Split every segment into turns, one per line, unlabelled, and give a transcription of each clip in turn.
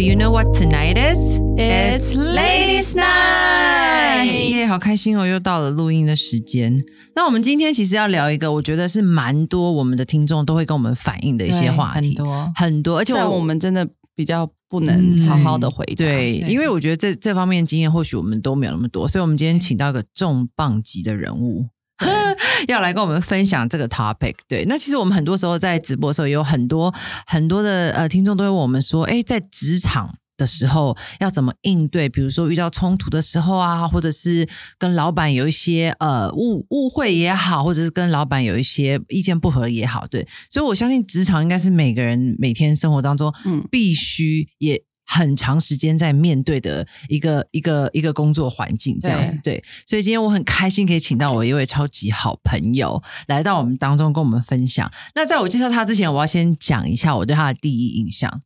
Do you know what tonight is?
It's Ladies' Night
耶，好开心哦！又到了录音的时间。那我们今天其实要聊一个，我觉得是蛮多我们的听众都会跟我们反映的一些话题，
很多
很多，而且我
我们真的比较不能好好的回答。
对，因为我觉得这这方面经验或许我们都没有那么多，所以我们今天请到一个重磅级的人物。要来跟我们分享这个 topic，对，那其实我们很多时候在直播的时候，也有很多很多的呃听众都会问我们说，哎，在职场的时候要怎么应对？比如说遇到冲突的时候啊，或者是跟老板有一些呃误误会也好，或者是跟老板有一些意见不合也好，对，所以我相信职场应该是每个人每天生活当中，
嗯
必须也。很长时间在面对的一个一个一个工作环境，这样子对，所以今天我很开心可以请到我一位超级好朋友来到我们当中跟我们分享。那在我介绍他之前，我要先讲一下我对他的第一印象。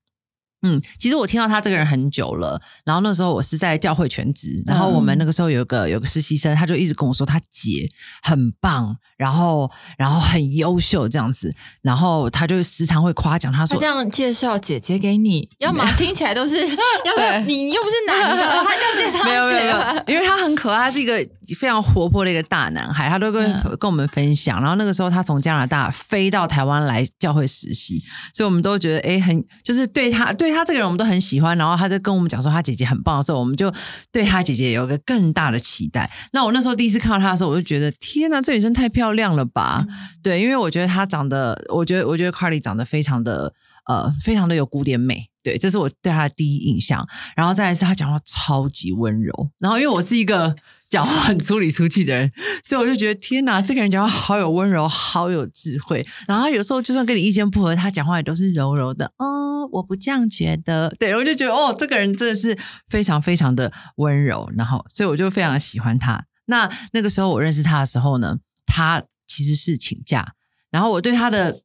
嗯，其实我听到他这个人很久了，然后那时候我是在教会全职，然后我们那个时候有个有个实习生，他就一直跟我说他姐很棒，然后然后很优秀这样子，然后他就时常会夸奖他说
他这样介绍姐姐给你，要么听起来都是，要是你又不是男的，他这样介绍
没有没有没有
姐，
因为他很可爱，他是一个非常活泼的一个大男孩，他都跟、
嗯
跟我们分享。然后那个时候他从加拿大飞到台湾来教会实习，所以我们都觉得哎，很就是对他对他这个人我们都很喜欢。然后他就跟我们讲说他姐姐很棒的时候，我们就对他姐姐有个更大的期待。那我那时候第一次看到他的时候，我就觉得天哪，这女生太漂亮了吧？对，因为我觉得她长得，我觉得我觉得 Carly 长得非常的呃，非常的有古典美。对，这是我对他的第一印象。然后再来是他讲话超级温柔。然后因为我是一个讲话很粗里粗气的人，所以我就觉得天哪，这个人讲话好有温柔，好有智慧。然后有时候就算跟你意见不合，他讲话也都是柔柔的。哦，我不这样觉得。对，我就觉得哦，这个人真的是非常非常的温柔。然后，所以我就非常喜欢他。那那个时候我认识他的时候呢，他其实是请假，然后我对他的。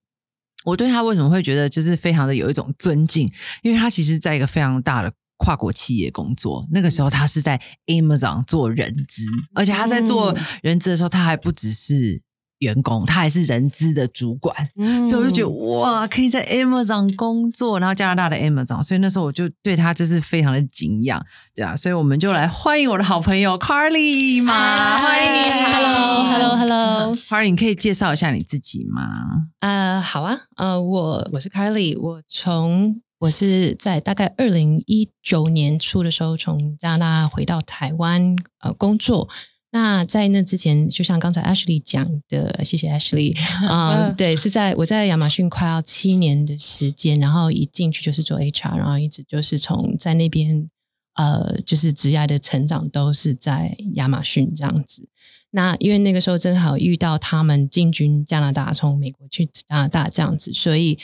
我对他为什么会觉得就是非常的有一种尊敬？因为他其实在一个非常大的跨国企业工作，那个时候他是在 Amazon 做人资，而且他在做人资的时候，他还不只是员工，他还是人资的主管。
嗯
所以我就觉得哇，可以在 Amazon 工作，然后加拿大的 Amazon，所以那时候我就对他就是非常的敬仰，对啊，所以我们就来欢迎我的好朋友 Carly 嘛，欢迎你
Hello，Hello，Hello。
Carly，你可以介绍一下你自己吗？
呃，好啊，呃，我我是 Carly，我从我是在大概二零一九年初的时候从加拿大回到台湾呃工作。那在那之前，就像刚才 Ashley 讲的，谢谢 Ashley 啊、对，是在我在亚马逊快要七年的时间，然后一进去就是做 HR，然后一直就是从在那边呃，就是职业的成长都是在亚马逊这样子。那因为那个时候正好遇到他们进军加拿大，从美国去加拿大这样子，所以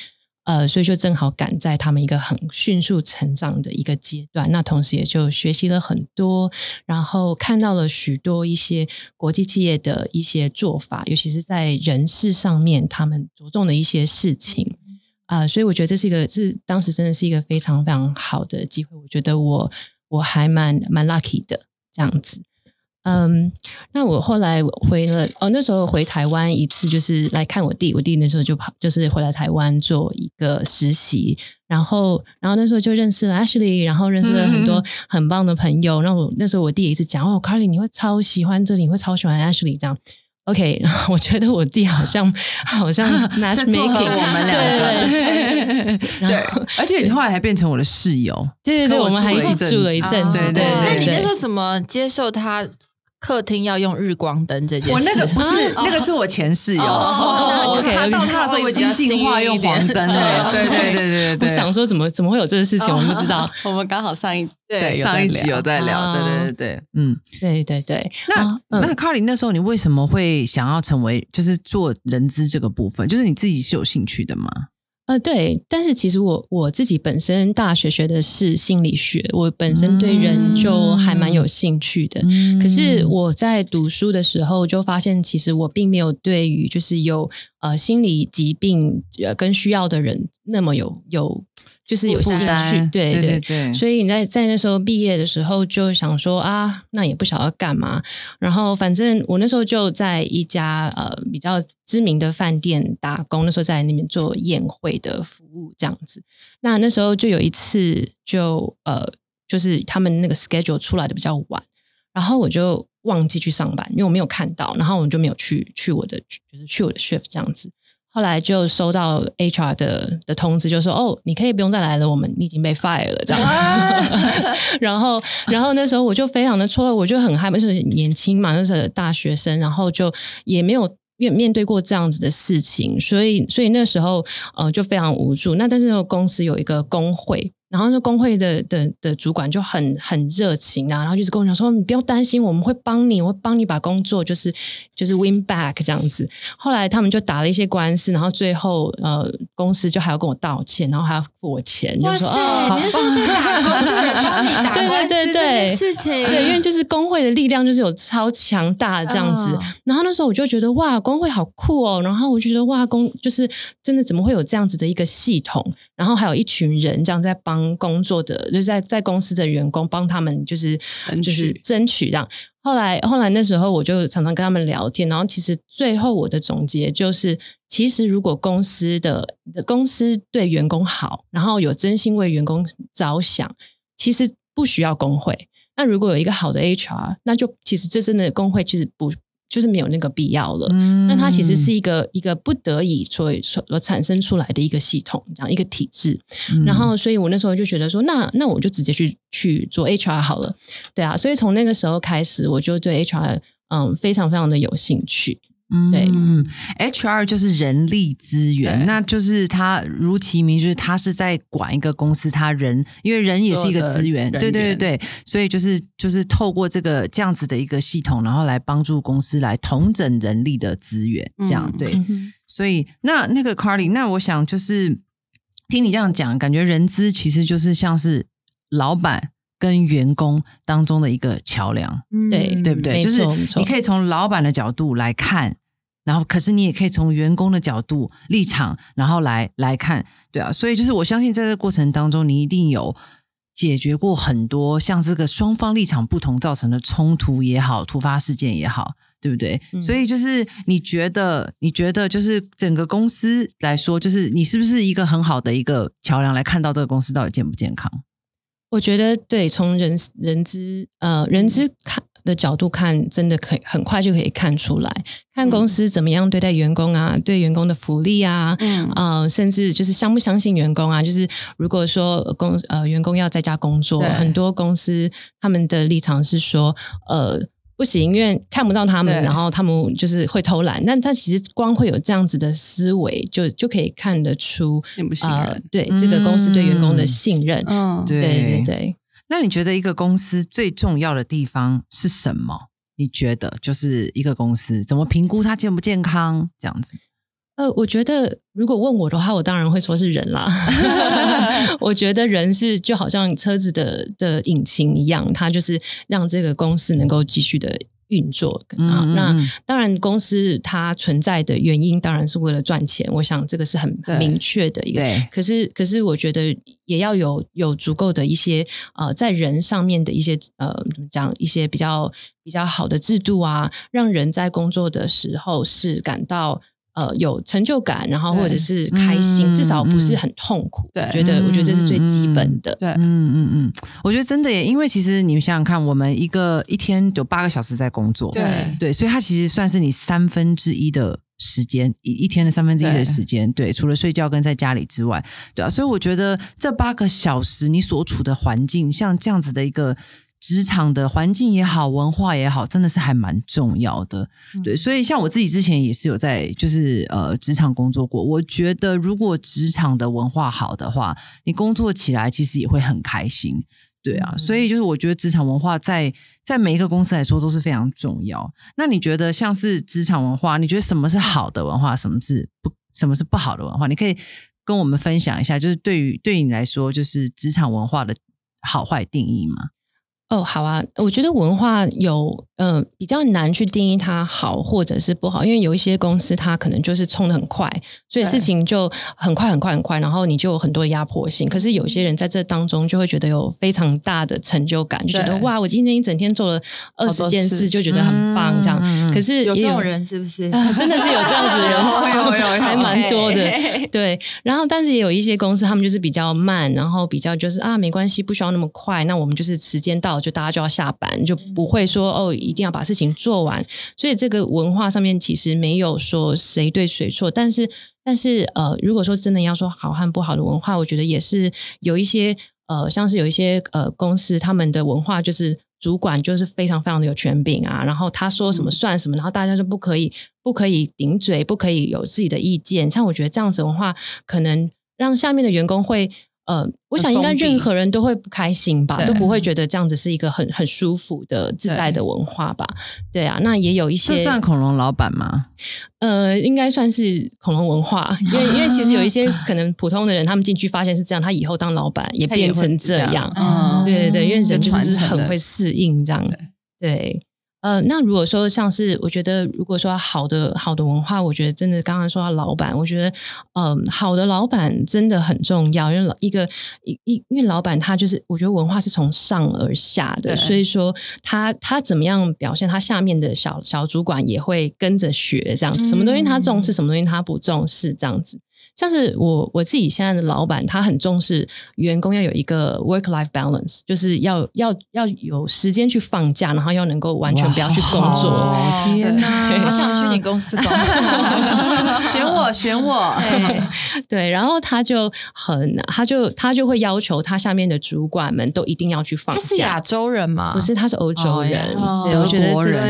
呃，所以就正好赶在他们一个很迅速成长的一个阶段。那同时也就学习了很多，然后看到了许多一些国际企业的一些做法，尤其是在人事上面他们着重的一些事情。啊、所以我觉得这是一个，是当时真的是一个非常非常好的机会。我觉得我我还蛮蛮 lucky 的这样子。嗯，那我后来回了哦，那时候回台湾一次，就是来看我弟。我弟那时候就跑，就是回来台湾做一个实习，然后，然后那时候就认识了 Ashley，然后认识了很多很棒的朋友。然后我那时候我弟也一直讲哦，Carly 你会超喜欢这里，你会超喜欢 Ashley 这样。OK，然后我觉得我弟好像好像
在撮合
matchmaking，
我们两个，
对对对
对，而且你后来还变成我的室友，
对对对，
我
我们还一起
住了一阵
子，
对对
对对
那你那时候怎么接受他客厅要用日光灯这件事？
我那个不是，那个是我前室友。他到他的时候我已经进化用黄灯了。对对对对对，
我想说怎么怎么会有这个事情，我们不知道。
我们刚好上一
对
有
上一集有在聊，
啊
对对对对，嗯。
对对对，
那那 Carly 那时候你为什么会想要成为就是做人资这个部分？就是你自己是有兴趣的吗？
呃，对，但是其实我我自己本身大学学的是心理学，我本身对人就还蛮有兴趣的。
嗯
可是我在读书的时候就发现，其实我并没有对于就是有呃心理疾病呃跟需要的人那么有有就是有兴趣对
对
对
对
所以你在在那时候毕业的时候就想说啊，那也不晓得要干嘛。然后反正我那时候就在一家呃比较知名的饭店打工，那时候在那边做宴会的服务这样子。那那时候就有一次就呃就是他们那个 schedule 出来的比较晚，然后我就忘记去上班，因为我没有看到，然后我就没有去去我的就是去我的 shift 这样子。后来就收到 HR 的的通知，就说哦，你可以不用再来了，我们你已经被 fire 了这样。然后，然后那时候我就非常的错愕，我就很害怕，就是年轻嘛，那时候大学生，然后就也没有面面对过这样子的事情，所以所以那时候呃就非常无助。那但是那个公司有一个工会。然后那工会的的的主管就很很热情啊，然后就是跟我讲说，你不要担心，我们会帮你，我会帮你把工作就是就是 win back 这样子。后来他们就打了一些官司，然后最后呃公司就还要跟我道歉，然后还要付我钱，就说哦，
你那时候在打工，就人帮你打
对对对对
事情，
对，因为就是工会的力量就是有超强大的这样子。
嗯
然后那时候我就觉得哇，工会好酷哦。然后我就觉得哇，工就是真的怎么会有这样子的一个系统？然后还有一群人这样在帮工作的，就是在在公司的员工帮他们就是就是争取这样。后来后来那时候我就常常跟他们聊天，然后其实最后我的总结就是，其实如果公司的公司对员工好，然后有真心为员工着想，其实不需要工会。那如果有一个好的 HR，那就其实这真的工会其实不就是没有那个必要了。
嗯
那它其实是一个一个不得已所所所产生出来的一个系统，这样一个体制。
嗯
然后，所以我那时候就觉得说，那那我就直接去去做 HR 好了，对啊。所以从那个时候开始，我就对 HR 嗯非常非常的有兴趣。对。
嗯，HR 就是人力资源，那就是他如其名，就是他是在管一个公司，他人因为人也是一个资源，对对对对，所以就是就是透过这个这样子的一个系统，然后来帮助公司来统整人力的资源，这样
嗯
对。所以那那个 Carly，那我想就是听你这样讲，感觉人资其实就是像是老板跟员工当中的一个桥梁。
嗯
对
对不对？就是你可以从老板的角度来看，然后可是你也可以从员工的角度立场，然后来来看，对啊。所以就是我相信在这个过程当中，你一定有解决过很多像这个双方立场不同造成的冲突也好，突发事件也好。对不对？
嗯
所以就是你觉得，你觉得就是整个公司来说，就是你是不是一个很好的一个桥梁来看到这个公司到底健不健康？
我觉得对，从人人资呃人资看的角度看，真的可以很快就可以看出来，看公司怎么样对待员工啊，对员工的福利啊，
嗯
呃，甚至就是相不相信员工啊，就是如果说公呃员工要在家工作，很多公司他们的立场是说，呃。不行，因为看不到他们，然后他们就是会偷懒。但他其实光会有这样子的思维，就就可以看得出，
信不信
呃
任，
对这个公司对员工的
嗯
信任。
嗯，
对
对对对。
那你觉得一个公司最重要的地方是什么？你觉得就是一个公司怎么评估它健不健康这样子？
呃，我觉得如果问我的话，我当然会说是人啦。我觉得人是就好像车子的的引擎一样，它就是让这个公司能够继续的运作啊。
嗯嗯
那
嗯
当然，公司它存在的原因当然是为了赚钱，我想这个是很很明确的一个。可是，可是我觉得也要有有足够的一些呃，在人上面的一些呃，怎么讲，一些比较比较好的制度啊，让人在工作的时候是感到呃有成就感，然后或者是开心，
嗯
至少不是
嗯
很痛苦。
对
我觉得我觉得这是最基本的。
对，
嗯嗯嗯，我觉得真的耶，因为其实你们想想看，我们一个一天有八个小时在工作，
对
对，所以它其实算是你三分之一的时间，一一天的三分之一的时间，对，除了睡觉跟在家里之外，对啊，所以我觉得这八个小时你所处的环境，像这样子的一个。职场的环境也好，文化也好，真的是还蛮重要的。对，所以像我自己之前也是有在就是呃职场工作过，我觉得如果职场的文化好的话，你工作起来其实也会很开心。对啊，
嗯
所以就是我觉得职场文化在在每一个公司来说都是非常重要。那你觉得像是职场文化，你觉得什么是好的文化，什么是不什么是不好的文化？你可以跟我们分享一下，就是对于对于你来说，就是职场文化的好坏定义吗？
哦，好啊，我觉得文化有呃比较难去定义它好或者是不好，因为有一些公司它可能就是冲的很快，所以事情就很快很快很快，然后你就有很多的压迫性。可是有些人在这当中就会觉得有非常大的成就感，就觉得哇，我今天一整天做了二十件事，就觉得很棒这样。
嗯
可是也
有这种人是不是？
啊，真的是有这样子的人，
有有有 有
还蛮多的。对，然后但是也有一些公司，他们就是比较慢，然后比较就是啊，没关系，不需要那么快。那我们就是时间到，就大家就要下班，就不会说哦，一定要把事情做完。所以这个文化上面其实没有说谁对谁错，但是但是呃，如果说真的要说好和不好的文化，我觉得也是有一些呃，像是有一些呃公司他们的文化就是。主管就是非常非常的有权柄啊，然后他说什么算什么，然后大家就不可以不可以顶嘴，不可以有自己的意见。像我觉得这样子的话，可能让下面的员工会呃，我想应该任何人都会不开心吧，都不会觉得这样子是一个很很舒服的自在的文化吧。对啊，那也有一些
这算恐龙老板吗？
呃，应该算是恐龙文化，因为因为其实有一些 可能普通的人，他们进去发现是这样，他以后当老板也变成
这样
这样。
嗯
对对对，因为人就是很会适应这样。对，呃，那如果说像是我觉得，如果说好的好的文化，我觉得真的刚刚说到老板，我觉得嗯、好的老板真的很重要，因为老一个一一因为老板他就是我觉得文化是从上而下的，所以说他他怎么样表现，他下面的小小主管也会跟着学这样子，什么东西他重视，什么东西他不重视这样子。像是我我自己现在的老板，他很重视员工要有一个 work life balance，就是要要要有时间去放假，然后要能够完全不要去工作。
哇天哪！
我想去你公司工作。
选我，选我。
对，然后他就很，他就他就会要求他下面的主管们都一定要去放
他是亚。洲人吗？
不是，他是欧洲人。
哦
对，我觉得这是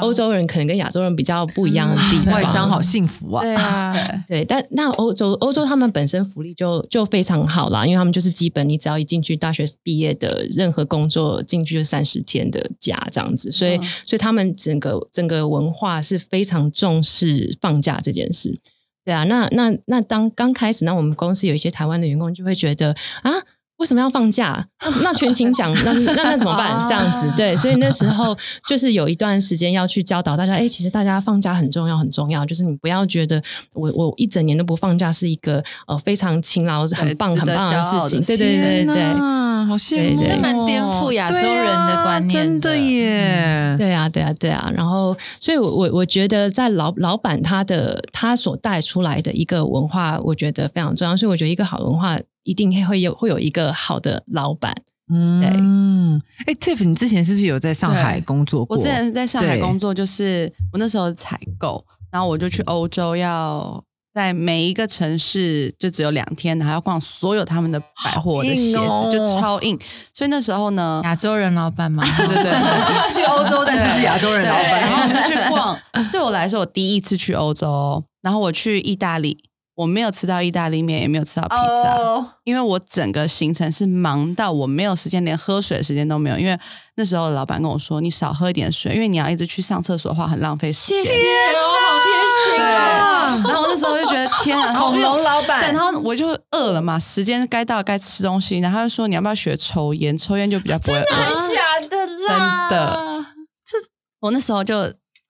欧洲人可能跟亚洲人比较不一样的地方。
外商好幸福啊！
对啊，
对，但那欧洲欧洲他们本身福利就就非常好啦，因为他们就是基本你只要一进去大学毕业的任何工作进去就三十天的假这样子，所以、所以他们整个整个文化是非常重视放假这件事。对啊，那那那当刚开始，那我们公司有一些台湾的员工就会觉得啊。为什么要放假？那那全勤奖，那是那那怎么办？这样子，对，所以那时候就是有一段时间要去教导大家，哎，其实大家放假很重要，很重要。就是你不要觉得我我一整年都不放假是一个呃非常勤劳、很棒、很棒的事情。对对对
天
对。
啊好羡慕哦，
对对
这蛮颠覆亚洲人的观念
真的耶。
对啊，对啊，对啊。然后，所以我，我我觉得，在老老板他的他所带出来的一个文化，我觉得非常重要。所以，我觉得一个好的文化一定会有会有一个好的老板。
嗯，哎，Tiff，你之前是不是有在上海工作过？
我之前在上海工作，就是我那时候采购，然后我就去欧洲，要在每一个城市就只有两天，然后要逛所有他们的百货的鞋子，
哦
就超硬。所以那时候呢，
亚洲人老板吗？
对对对，
去欧洲，但是是亚洲人老
板，然后我。们就去逛。对我来说，我第一次去欧洲，然后我去意大利，我没有吃到意大利面，也没有吃到披萨。
哦，
因为我整个行程是忙到我没有时间，连喝水的时间都没有。因为那时候老板跟我说，你少喝一点水，因为你要一直去上厕所的话，很浪费时间。
哦，好贴心啊！
然后我那时候就觉得天啊，
恐龙老
对，
板
然，后我就饿了嘛，时间该到该吃东西，然后他就说你要不要学抽烟？抽烟就比较不会饿。
真的假的啦，
真的这我那时候就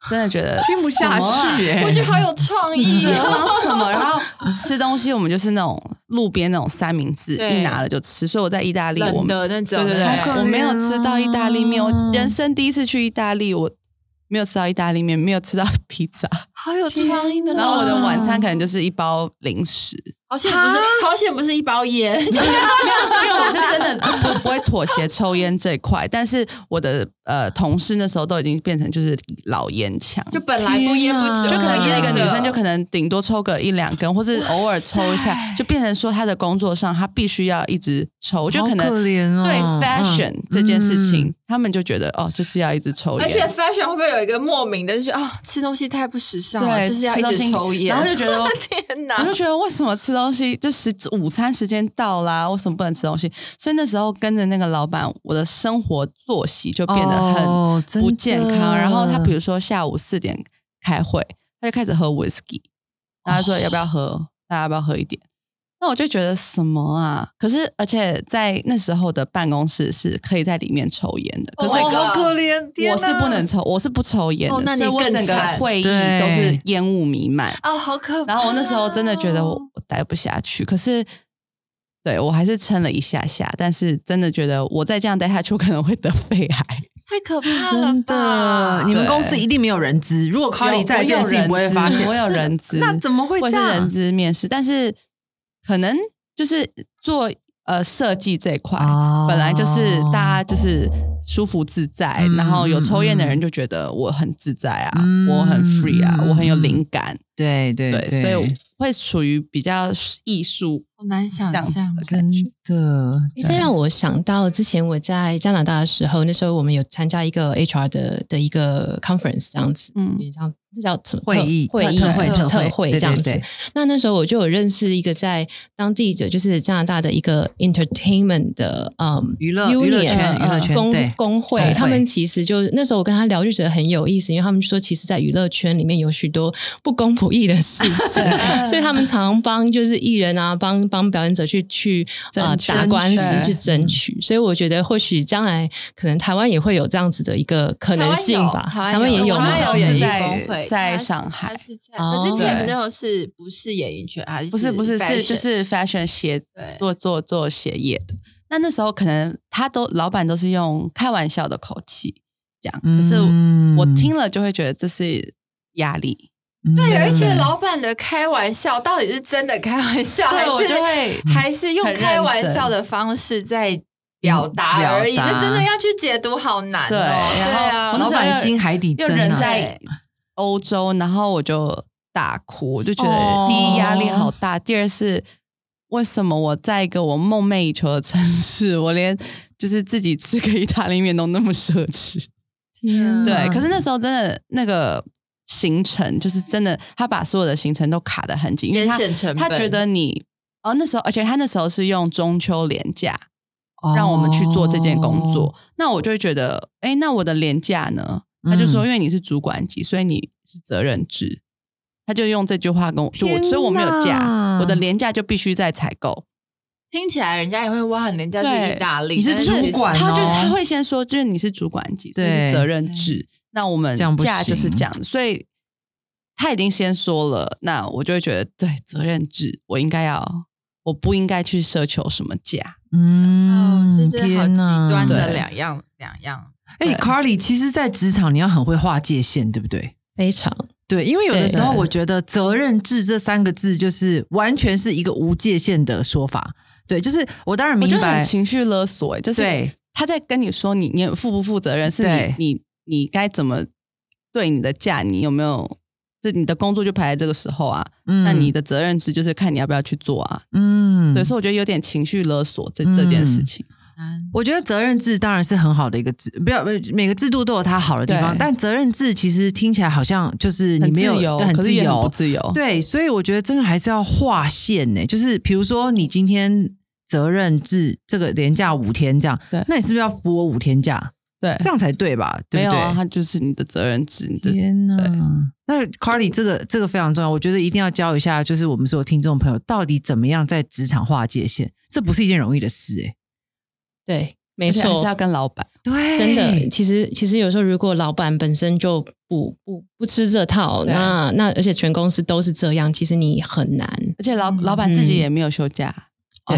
真的觉得
听不下去。哎
我觉得好有创意
对，然
哦。
后什么？然后吃东西，我们就是那种路边那种三明治，一拿了就吃。所以我在意大利，我
冷的那种，
对对对，我没有吃到意大利面，我
哦
人生第一次去意大利，我没有吃到意大利面，没有吃到 披萨，
好有创意的。
然后我的晚餐可能就是一包零食，
好险不是，好险不是一包烟，
没有，因为我就真的不不会妥协抽烟这一块，但是我的呃同事那时候都已经变成就是老烟枪，
就本来不烟不酒，
就可能
烟
一个女生就可能顶多抽个一两根，或是偶尔抽一下，就变成说她的工作上她必须要一直抽，就可能对
嗯
fashion 这件事情，他们就觉得哦，就是要一直抽
而且。fashion 会不会有一个莫名的，就是啊、吃东西太不时尚了，就是要一直抽烟，
然后就觉得
天哪
我就觉得为什么吃东西就是午餐时间到啦，为什么不能吃东西？所以那时候跟着那个老板，我的生活作息就变得
哦
很不健康。然后他比如说下午四点开会，他就开始喝 whisky，然后他说要不要喝？大家要不要喝一点？那我就觉得什么啊？可是而且在那时候的办公室是可以在里面抽烟的，可是
哦好可
怜
我是不能抽，我是不抽烟的，
哦那你更
所以我整个
惨
会议都是烟雾弥漫。
哦，好可怕！
然后我那时候真的觉得我我待不下去，可是对我还是撑了一下下，但是真的觉得我再这样待下去，我可能会得肺癌。
太可怕了
真，的，你们公司一定没有人资。如果 Carly 在，这件事情不会发现。
我有人资，
那怎么会这
是人资面试？但是可能就是做呃设计这一块，
哦。
本来就是大家就是舒服自在，
嗯
然后有抽烟的人就觉得我很自在啊，
嗯。
我很 free 啊，
嗯
我很有灵感，
对对
对，所以我会属于比较艺术
好难想象。
真。的，
诶这让我想到之前我在加拿大的时候，那时候我们有参加一个 HR 的的一个 conference 这样子，
嗯
嗯，像这叫什么
会议
会议
特会特
特
会
这样子
对对。
那那时候我就有认识一个在当地的，就是加拿大的一个 entertainment 的嗯
娱乐娱乐
union，
圈
呃
娱乐圈
工工会
工，会
他们其实就那时候我跟他聊就觉得很有意思，因为他们说其实，在娱乐圈里面有许多不公不义的事情，所以他们常帮就是艺人啊，帮帮表演者去去呃打官司去争取。所以我觉得或许将来可能台湾也会有这样子的一个可能性吧。
台湾有
台湾也有
我
吗
那时候有一个
是在
工会
在上海
是可是那时候是不是演艺圈啊
不是不是是就是 fashion 鞋
对
做做做鞋业的。那那时候可能他都老板都是用开玩笑的口气讲，可是
嗯
我听了就会觉得这是压力，
对，而且
嗯
老板的开玩笑到底是真的开玩笑，还是还是用开玩笑的方式在表达而已？那真的要去解读，好难哦。
对然后
对啊
我
老板心海底针啊，
人在欧洲，然后我就大哭，我就觉
哦
得第一压力好大，第二是为什么我在一个我梦寐以求的城市，我连就是自己吃个意大利面都那么奢侈。
天
对，可是那时候真的那个行程，就是真的，他把所有的行程都卡得很紧，因为他他觉得你哦那时候，而且他那时候是用中秋廉价让我们去做这件工作，
哦
那我就会觉得，哎，那我的廉价呢？他就说，
嗯
因为你是主管级，所以你是责任制。他就用这句话跟我，就我，所以我没有假，我的廉价就必须在采购。
听起来人家也会哇，人家去
对
意大利，
你是
但
主管
他就是
哦
他会先说，就是你是主管级，所以
对
是责任制。那我们
这样不
假就是
行
这样，所以他已经先说了，那我就会觉得，对责任制，我应该要，我不应该去奢求什么价。
嗯，
哦，这是好极
天哪
端的
对
两样两样。
哎
对
，Carly，其实，在职场你要很会划界限，对不对？
非常
对，因为有的
对
时候我觉得“责任制”这三个字就是完全是一个无界限的说法。对，就是我当然
我觉得
明白
很，情绪勒索、欸，就是他在跟你说你你负不负责任，是你你你该怎么对你的假，你有没有？这你的工作就排在这个时候啊，
嗯
那你的责任制就是看你要不要去做啊。
嗯，
对，所以我觉得有点情绪勒索这这件事情。
我觉得责任制当然是很好的一个制，不要每个制度都有它好的地方，
对
但责任制其实听起来好像就是你
很
没有
自由，
很自
可是也很不
由，
自由。
对，所以我觉得真的还是要划线呢。就是比如说你今天责任制这个连假五天这样
对，
那你是不是要补我五天假？
对，
这样才对吧？对不对？
没有啊，他就是你的责任制，你的
天呐
对！
那 Carly 这个这个非常重要，我觉得一定要教一下，就是我们所有听众朋友，到底怎么样在职场划界限，这不是一件容易的事哎、
对，没错
而且还是，要跟老板。
对，
真的，其实其实有时候如果老板本身就不不不吃这套，
对
那那而且全公司都是这样，其实你很难。
而且老老板自己也没有休假。
对，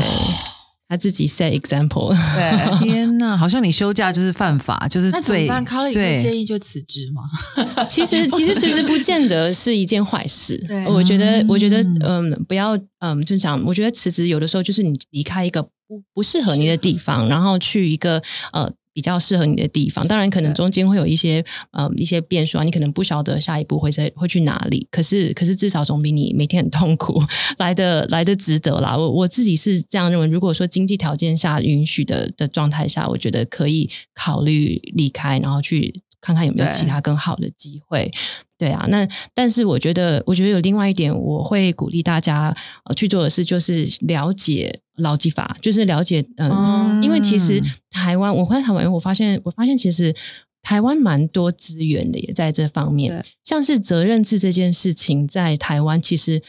他自己 set example。
对，
天呐，好像你休假就是犯法，就是
那怎么
最
办
对
建议就辞职吗？
其实其实其实不见得是一件坏事
对。
我觉得我觉得
嗯
嗯，不要嗯，就讲，我觉得辞职有的时候就是你离开一个不不适合你的地方，然后去一个呃。比较适合你的地方，当然可能中间会有一些呃一些变数啊，你可能不晓得下一步会在会去哪里。可是可是至少总比你每天很痛苦 来的来的值得啦。我我自己是这样认为。如果说经济条件下允许的的状态下，我觉得可以考虑离开，然后去看看有没有其他更好的机会。对啊，那但是我觉得，我觉得有另外一点，我会鼓励大家呃去做的事，就是了解劳基法，就是了解嗯、
嗯
因为其实台湾，我回来台湾，我发现我发现其实台湾蛮多资源的，也在这方面，像是责任制这件事情，在台湾其实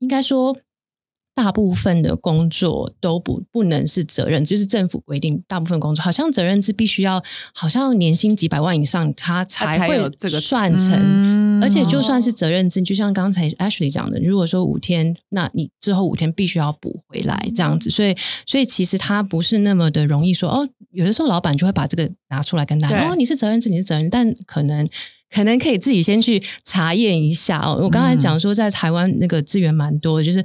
应该说。大部分的工作都不不能是责任，就是政府规定大部分工作，好像责任制必须要，好像年薪几百万以上，他才会
这个
算成。
嗯
而且就算是责任制，就像刚才 Ashley 讲的，如果说五天，那你之后五天必须要补回来这样子，所以所以其实他不是那么的容易说哦，有的时候老板就会把这个拿出来跟大家哦，你是责任制，你是责任，但可能。可能可以自己先去查验一下哦。我刚才讲说，在台湾那个资源蛮多的，就是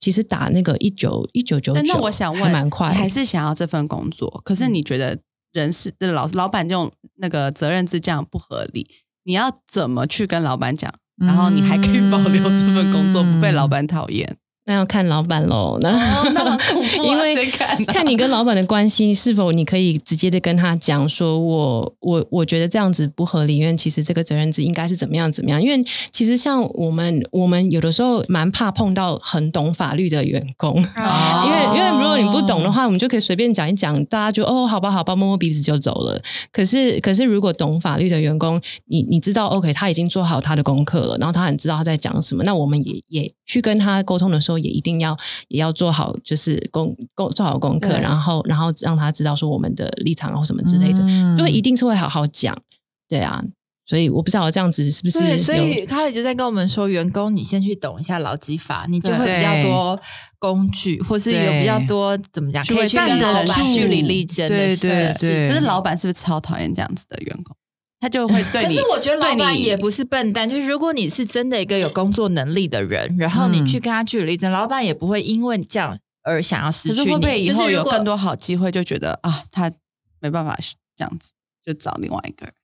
其实打那个一九一九九
但
九，
那我想问，
蛮快
你还是想要这份工作？可是你觉得人事的老老板这种那个责任制这样不合理？你要怎么去跟老板讲？然后你还可以保留这份工作，不被老板讨厌？
那要看老板喽。那、
哦那很恐怖啊
因为
谁敢啊
看你跟老板的关系是否你可以直接的跟他讲说我我我觉得这样子不合理，因为其实这个责任制应该是怎么样怎么样。因为其实像我们我们有的时候蛮怕碰到很懂法律的员工。
哦
因为因为如果你不懂的话，我们就可以随便讲一讲，大家就哦好吧好吧摸摸鼻子就走了。可是可是如果懂法律的员工，你你知道 OK 他已经做好他的功课了，然后他很知道他在讲什么，那我们也也去跟他沟通的时候，也一定要也要做好就是功功做好功课，然后然后让他知道说我们的立场或什么之类的，
嗯。
就会一定是会好好讲，对啊。所以我不知道这样子是不是
对，所以他也就在跟我们说，员工你先去懂一下劳基法，你就会比较多工具，或是有比较多怎么讲，可以去
站得
跟老板
住
据理力争的
对对对。
可是老板是不是超讨厌这样子的员工？他就会对你。
可是我觉得老板也不是笨蛋，就是如果你是真的一个有工作能力的人，然后你
嗯
去跟他据理力争，老板也不会因为你这样而想要失
可
去你。
是会不会以后有更多好机会，就觉得啊，他没办法这样子，就找另外一个人，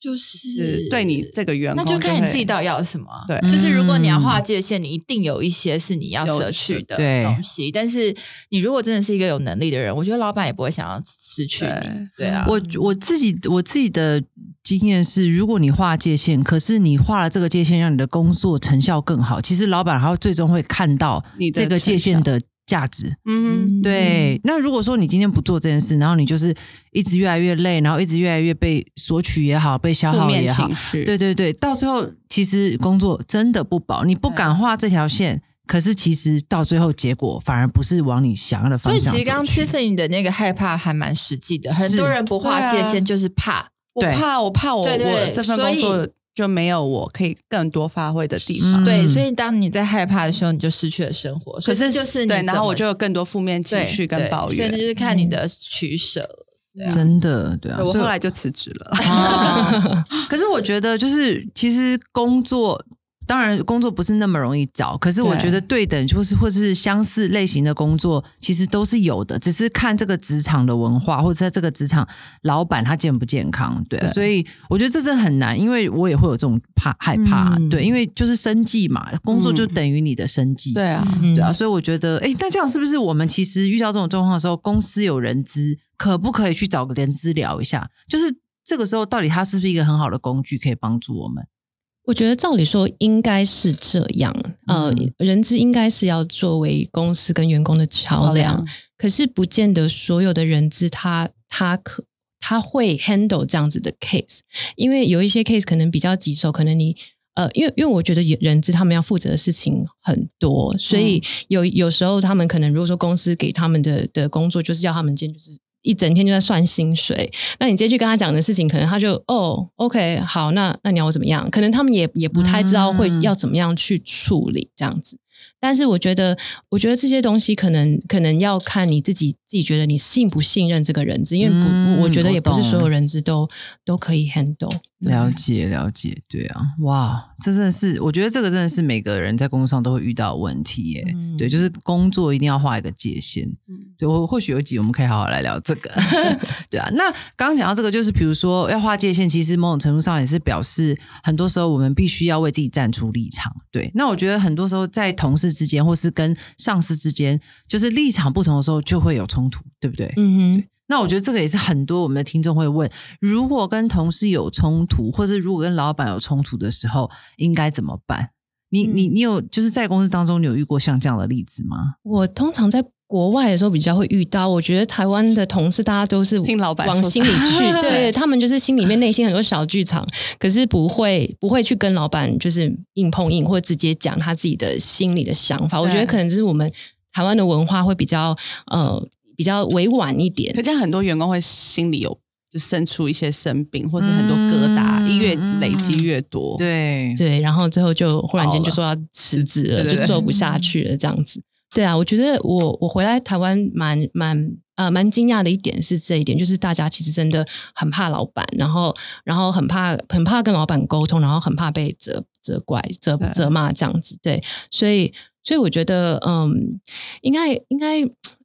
就是
是对你这个员
那就看你自己到底要什么啊。
对
就是如果你要划
嗯
界限，你一定有一些是你要舍去的东西。但是你如果真的是一个有能力的人，我觉得老板也不会想要失去你。对啊，
我我自己我自己的经验是，如果你划界限，可是你划了这个界限，让你的工作成效更好，其实老板还会最终会看到
你的
这个界限的价值。
嗯，
对，那如果说你今天不做这件事，然后你就是一直越来越累，然后一直越来越被索取也好，被消耗也好对对对，到最后其实工作真的不保，你不敢画这条线，可是其实到最后结果反而不是往你想要的方向所以。
其实刚刚 Tiffany 的那个害怕还蛮实际的，很多人不划界限就是怕。
对
我怕，我怕我我这份工作就没有我可以更多发挥的地方。
嗯
对，所以当你在害怕的时候，你就失去了生活。
可是
就是
对，然后我就有更多负面情绪跟抱怨
所以那。就是看你的取舍
真的对啊，
我后来就辞职了。
啊 可是我觉得，就是其实工作，当然工作不是那么容易找，可是我
对
觉得对。等就是或是相似类型的工作，其实都是有的，只是看这个职场的文化，或者在这个职场老板他健不健康，对。所以我觉得这真的很难，因为我也会有这种怕害怕，
嗯。
对，因为就是生计嘛，工作就
嗯。
等于你的生计，
对啊，
嗯
对啊，所以我觉得，哎，那这样是不是我们其实遇到这种状况的时候，公司有人资，可不可以去找个人资聊一下？就是这个时候，到底它是不是一个很好的工具，可以帮助我们？
我觉得照理说应该是这样，呃，
嗯
人资应该是要作为公司跟员工的桥梁，可是不见得所有的人资他他可他会 handle 这样子的 case，因为有一些 case 可能比较棘手，可能你。呃，因为因为我觉得人资他们要负责的事情很多，所以有有时候他们可能如果说公司给他们的的工作就是要他们今天就是一整天就在算薪水，那你直接去跟他讲的事情，可能他就哦，OK，好，那那你要我怎么样？可能他们也也不太知道会
嗯
要怎么样去处理这样子。但是我觉得，我觉得这些东西可能可能要看你自己自己觉得你信不信任这个人质，因为不，
嗯
我觉得也不是所有人质都都可以 handle。
了解，了解，对啊，哇，这真的是，我觉得这个真的是每个人在工作上都会遇到的问题耶。
嗯
对，就是工作一定要画一个界限。
嗯
对我或许有一集我们可以好好来聊这个。对啊，那刚刚讲到这个，就是比如说要画界限，其实某种程度上也是表示，很多时候我们必须要为自己站出立场。对，那我觉得很多时候在同事之间，或是跟上司之间，就是立场不同的时候，就会有冲突，对不对？
嗯哼，
那我觉得这个也是很多我们的听众会问：如果跟同事有冲突，或是如果跟老板有冲突的时候，应该怎么办？你你你有就是在公司当中，你有遇过像这样的例子吗？
我通常在国外的时候比较会遇到，我觉得台湾的同事大家都是
听老板
往心里去，对他们就是心里面内心很多小剧场，可是不会不会去跟老板就是硬碰硬，或直接讲他自己的心里的想法。我觉得可能就是我们台湾的文化会比较呃比较委婉一点
可。这样很多员工会心里有就生出一些生病，或是很多疙瘩，越累积越多。
对
对，然后最后就忽然间就说要辞职了，
对对对
就做不下去了，这样子。对啊，我觉得我我回来台湾蛮蛮呃蛮惊讶的一点是这一点，就是大家其实真的很怕老板，然后然后很怕很怕跟老板沟通，然后很怕被责责怪、责
对
责骂这样子。对，所以所以我觉得嗯，应该应该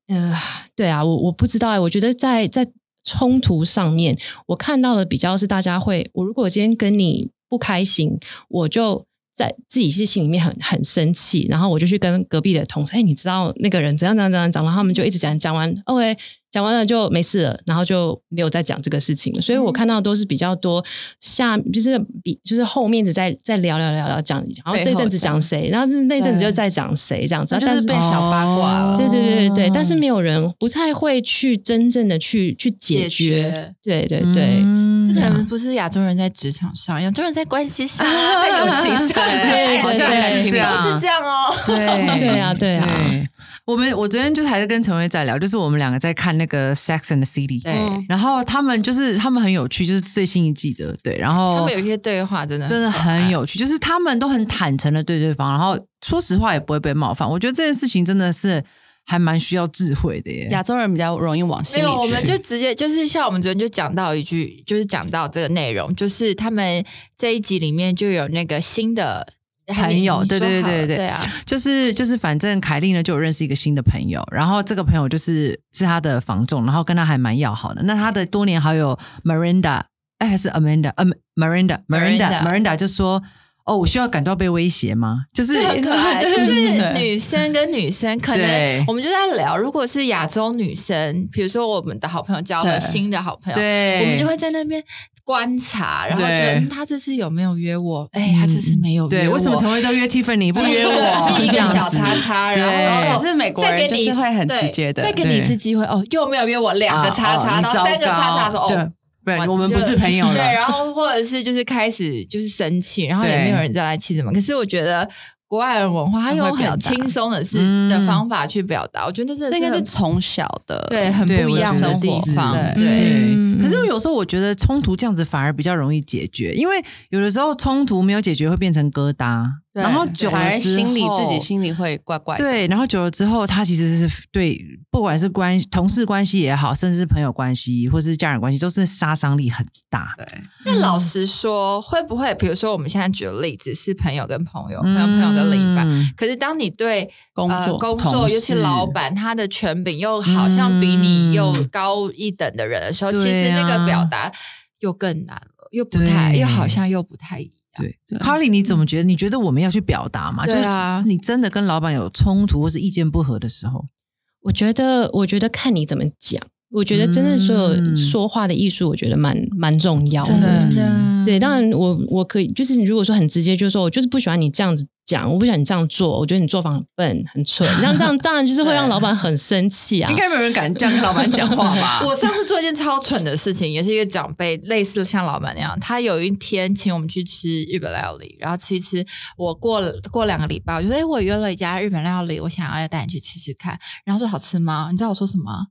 呃，对啊，我我不知道哎，我觉得在在冲突上面，我看到的比较是大家会，我如果今天跟你不开心，我就在自己是心里面很很生气，然后我就去跟隔壁的同事，哎，你知道那个人怎样怎样怎样讲，然后他们就一直讲讲完，OK，讲完了就没事了，然后就没有再讲这个事情了。所以我看到都是比较多下，就是比就是后面子在在聊聊聊聊讲，然后这一阵子讲谁，然后那一阵子又在讲谁这样子，
就是被小八卦了。
对对对对对，但是
哦
没有人不太会去真正的去去解
解
决
决，
对对对。
嗯
这可能不是亚洲人在职场上，亚洲人在关系上、啊，在友情上，
对对对
都是这样哦。
对
对啊对啊
对我们我昨天就是还是跟陈薇在聊，就是我们两个在看那个《Sex and the City》，
对
嗯
然后他们就是他们很有趣，就是最新一季的，对，然后
他们有一些对话真的
真的很有趣，就是他们都很坦诚的对对方，然后说实话也不会被冒犯。我觉得这件事情真的是还蛮需要智慧的耶。
亚洲人比较容易往心里
没有，我们就直接就是像我们昨天就讲到一句，就是讲到这个内容，就是他们这一集里面就有那个新的
朋友对对对对对
对啊，
就是就是，反正凯莉呢就有认识一个新的朋友，然后这个朋友就是是他的房仲，然后跟他还蛮要好的。那他的多年好友 Miranda，哎还是 Amanda，呃 Miranda Miranda
Miranda
Miranda 就说。哦，我需要感到被威胁吗？就是
很可爱，就是女生跟女生可能我们就在聊，如果是亚洲女生，比如说我们的好朋友交了新的好朋友，
对，
我们就会在那边观察，然后觉得他这次有没有约我？哎，他这次没有约
对，
我，
为什么陈慧都约 Tiffany 不约我？
记一个小叉叉，然后
可是美国人就是会很直接的。
再给你一次机会哦，又没有约我两个叉叉，然后三个叉叉说哦。
对，
完
我们不是朋友了。
对，然后或者是就是开始就是生气，然后也
对
没有人再来气什么。可是我觉得国外人文化，他用很轻松的事
嗯
的方法去表达，我觉得这
这应该是
很
从小的
对很不一样的地方。
对
可是有时候我觉得冲突这样子反而比较容易解决，因为有的时候冲突没有解决会变成疙瘩，
对
然后久
反而
了之后
心里自己心里会怪怪的。
对，然后久了之后，他其实是对，不管是关同事关系也好，甚至是朋友关系或是家人关系，都是杀伤力很大。
对，
那老实说，会不会比如说我们现在举的例子是朋友跟朋友，朋友朋友跟另一半，
嗯
可是当你对
工作
呃、工作，尤其老板他的权柄又好像比你又高一等的人的时候，其实那个表达又更难了，又不太，
对
又好像又不太一样。
对
对
c a r l y 你怎么觉得？你觉得我们要去表达吗？
对啊
就是你真的跟老板有冲突或是意见不合的时候，
我觉得，我觉得看你怎么讲。我觉得真的所有
嗯
说话的艺术，我觉得蛮蛮重要
真
的。
的，
对，当然我我可以，就是你如果说很直接，就是说我就是不喜欢你这样子讲，我不喜欢你这样做，我觉得你做法很笨很蠢，这样这样当然就是会让老板很生气啊。
应该没有人敢这样跟老板讲话吧？
我上次做一件超蠢的事情，也是一个长辈，类似像老板那样，他有一天请我们去吃日本料理，然后吃一吃。我过了过两个礼拜，我就说：“哎、我约了一家日本料理，我想要带你去吃吃看。”然后说：“好吃吗？”你知道我说什么吗？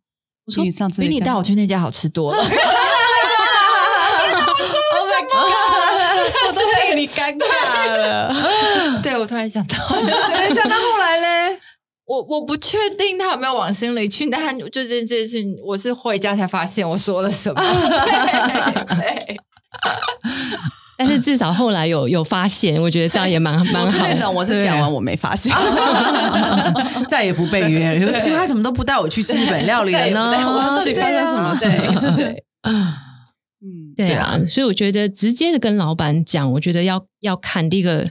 我说：“
比你上次
比你带我去那家好吃多了。
Oh my god！我都替你尴尬了。
对，我突然想到，
等一下，那后来嘞？
我我不确定他有没有往心里去，但他就这这件事情，我是回家才发现我说了什么。对对
但是至少后来有有发现，我觉得这样也蛮 蛮好的。
我是那种，我是讲完我没发现。
再也不被约了。有奇怪，他怎么都不带我去吃日本料理了呢？
我
这里发生什么事
对对，
嗯，
对啊，所以我觉得直接的跟老板讲，我觉得要要看第一个。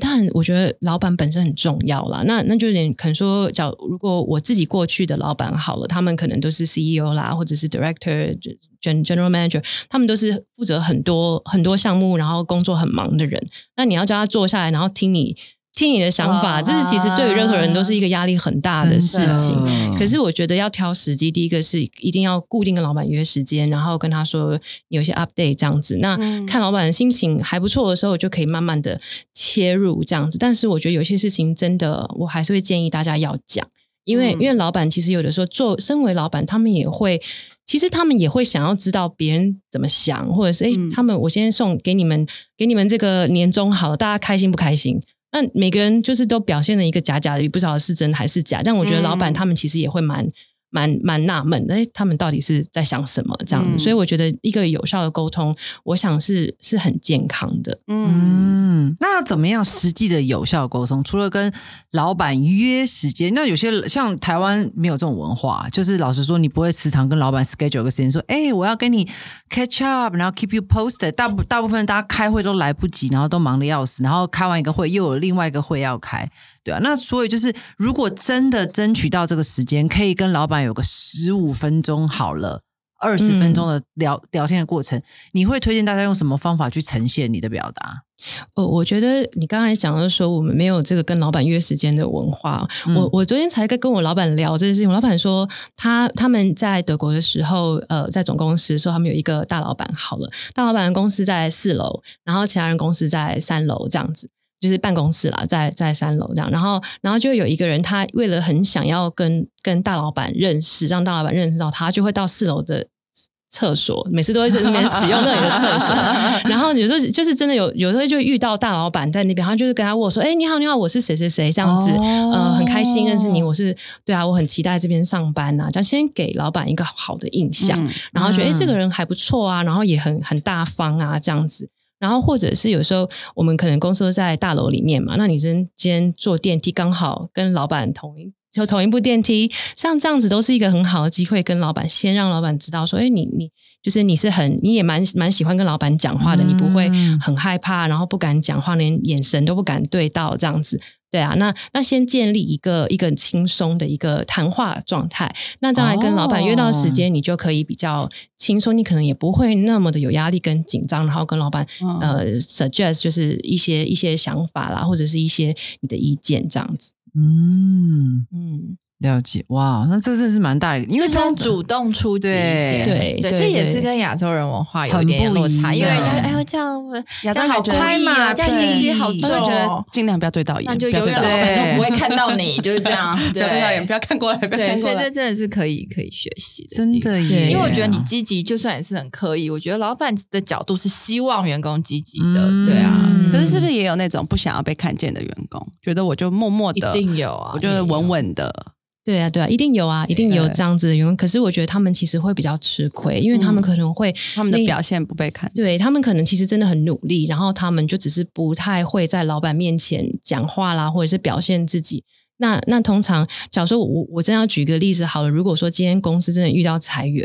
但，我觉得老板本身很重要啦。那那就有点可能说，假如如果我自己过去的老板好了，他们可能都是 CEO 啦，或者是 Director、General Manager，他们都是负责很多很多项目，然后工作很忙的人。那你要叫他坐下来，然后听你听你的想法，
哇
这是其实对于任何人都是一个压力很大的事情。可是我觉得要挑时机，第一个是一定要固定跟老板约时间，然后跟他说有一些 update 这样子。那
嗯
看老板的心情还不错的时候，就可以慢慢的切入这样子。但是我觉得有些事情真的，我还是会建议大家要讲，因为、
嗯
因为老板其实有的时候做身为老板，他们也会。其实他们也会想要知道别人怎么想，或者是诶，
嗯
他们我先送给你们，给你们这个年终好了，大家开心不开心？那每个人就是都表现了一个假假的，也不知道是真还是假。但我觉得老板
嗯
他们其实也会蛮蛮蛮纳闷，哎，他们到底是在想什么这样子？
嗯
所以我觉得一个有效的沟通，我想是是很健康的。
嗯，
嗯，那怎么样实际的有效沟通？除了跟老板约时间，那有些像台湾没有这种文化，就是老实说，你不会时常跟老板 schedule 个时间，说，哎、我要跟你 catch up，然后 keep you posted。大部大部分大家开会都来不及，然后都忙得要死，然后开完一个会又有另外一个会要开，对啊。那所以就是，如果真的争取到这个时间，可以跟老板有个十五分钟好了。二十分钟的聊、聊天的过程，你会推荐大家用什么方法去呈现你的表达？
呃，我觉得你刚才讲的说我们没有这个跟老板约时间的文化。
嗯
我我昨天才跟跟我老板聊这件事情，我老板说他他们在德国的时候，呃，在总公司说他们有一个大老板，好了，大老板的公司在四楼，然后其他人公司在三楼这样子。就是办公室啦，在在三楼这样，然后然后就有一个人，他为了很想要跟跟大老板认识，让大老板认识到他，就会到四楼的厕所，每次都会在那边使用那里的厕所。然后有时候就是真的有，有时候就遇到大老板在那边，他就是跟他握手：“哎、你好，你好，我是谁谁谁，这样子，
哦
呃，很开心认识你，我是对啊，我很期待这边上班呐、啊，这样先给老板一个好的印象，
嗯
然后觉得哎、这个人还不错啊，然后也很很大方啊，这样子。然后或者是有时候我们可能公司都在大楼里面嘛，那你今今天坐电梯刚好跟老板同一就同一部电梯，像这样子都是一个很好的机会，跟老板先让老板知道说，哎，你你就是你是很你也蛮蛮喜欢跟老板讲话的，
嗯
你不会很害怕，然后不敢讲话，连眼神都不敢对到这样子。对啊，那那先建立一个一个轻松的一个谈话状态，那将来跟老板约到时间，你就可以比较轻松，你可能也不会那么的有压力跟紧张，然后跟老板、
嗯。
呃 suggest 就是一些一些想法啦，或者是一些你的意见这样子。
嗯，
嗯，
了解。哇，那这真的是蛮大的，因为
就是要
通
主动出击，对，
对对
这也是跟亚洲人文化有一点落差，因为哎呦这样
亚洲
好
人觉得
快嘛，这样
对。
心机好重
他会觉得
哦，
尽量不要对到眼，
那就
不要对到
永远老
眼，
板都不会看到你，就是这样，
不要对。到眼，
对
不要看过来，不要
对，
看过来。
所以这。真的是可以可以学习的，
真的耶，
因为我觉得你积极，就算也是很刻意。我觉得老板的角度是希望员工积极的，
嗯。
对啊，
可是是不是也有那种不想要被看见的员工，觉得我就默默的
一
的，
定有啊，
我就是
稳。
稳的，
对啊，对啊，一定有啊，一定有
对
这样子的员工。可是我觉得他们其实会比较吃亏，因为他们
嗯
可能会
他们的表现不被看。
对他们可能其实真的很努力，然后他们就只是不太会在老板面前讲话啦，或者是表现自己。那那通常，假如说我我真要举个例子好了，如果说今天公司真的遇到裁员，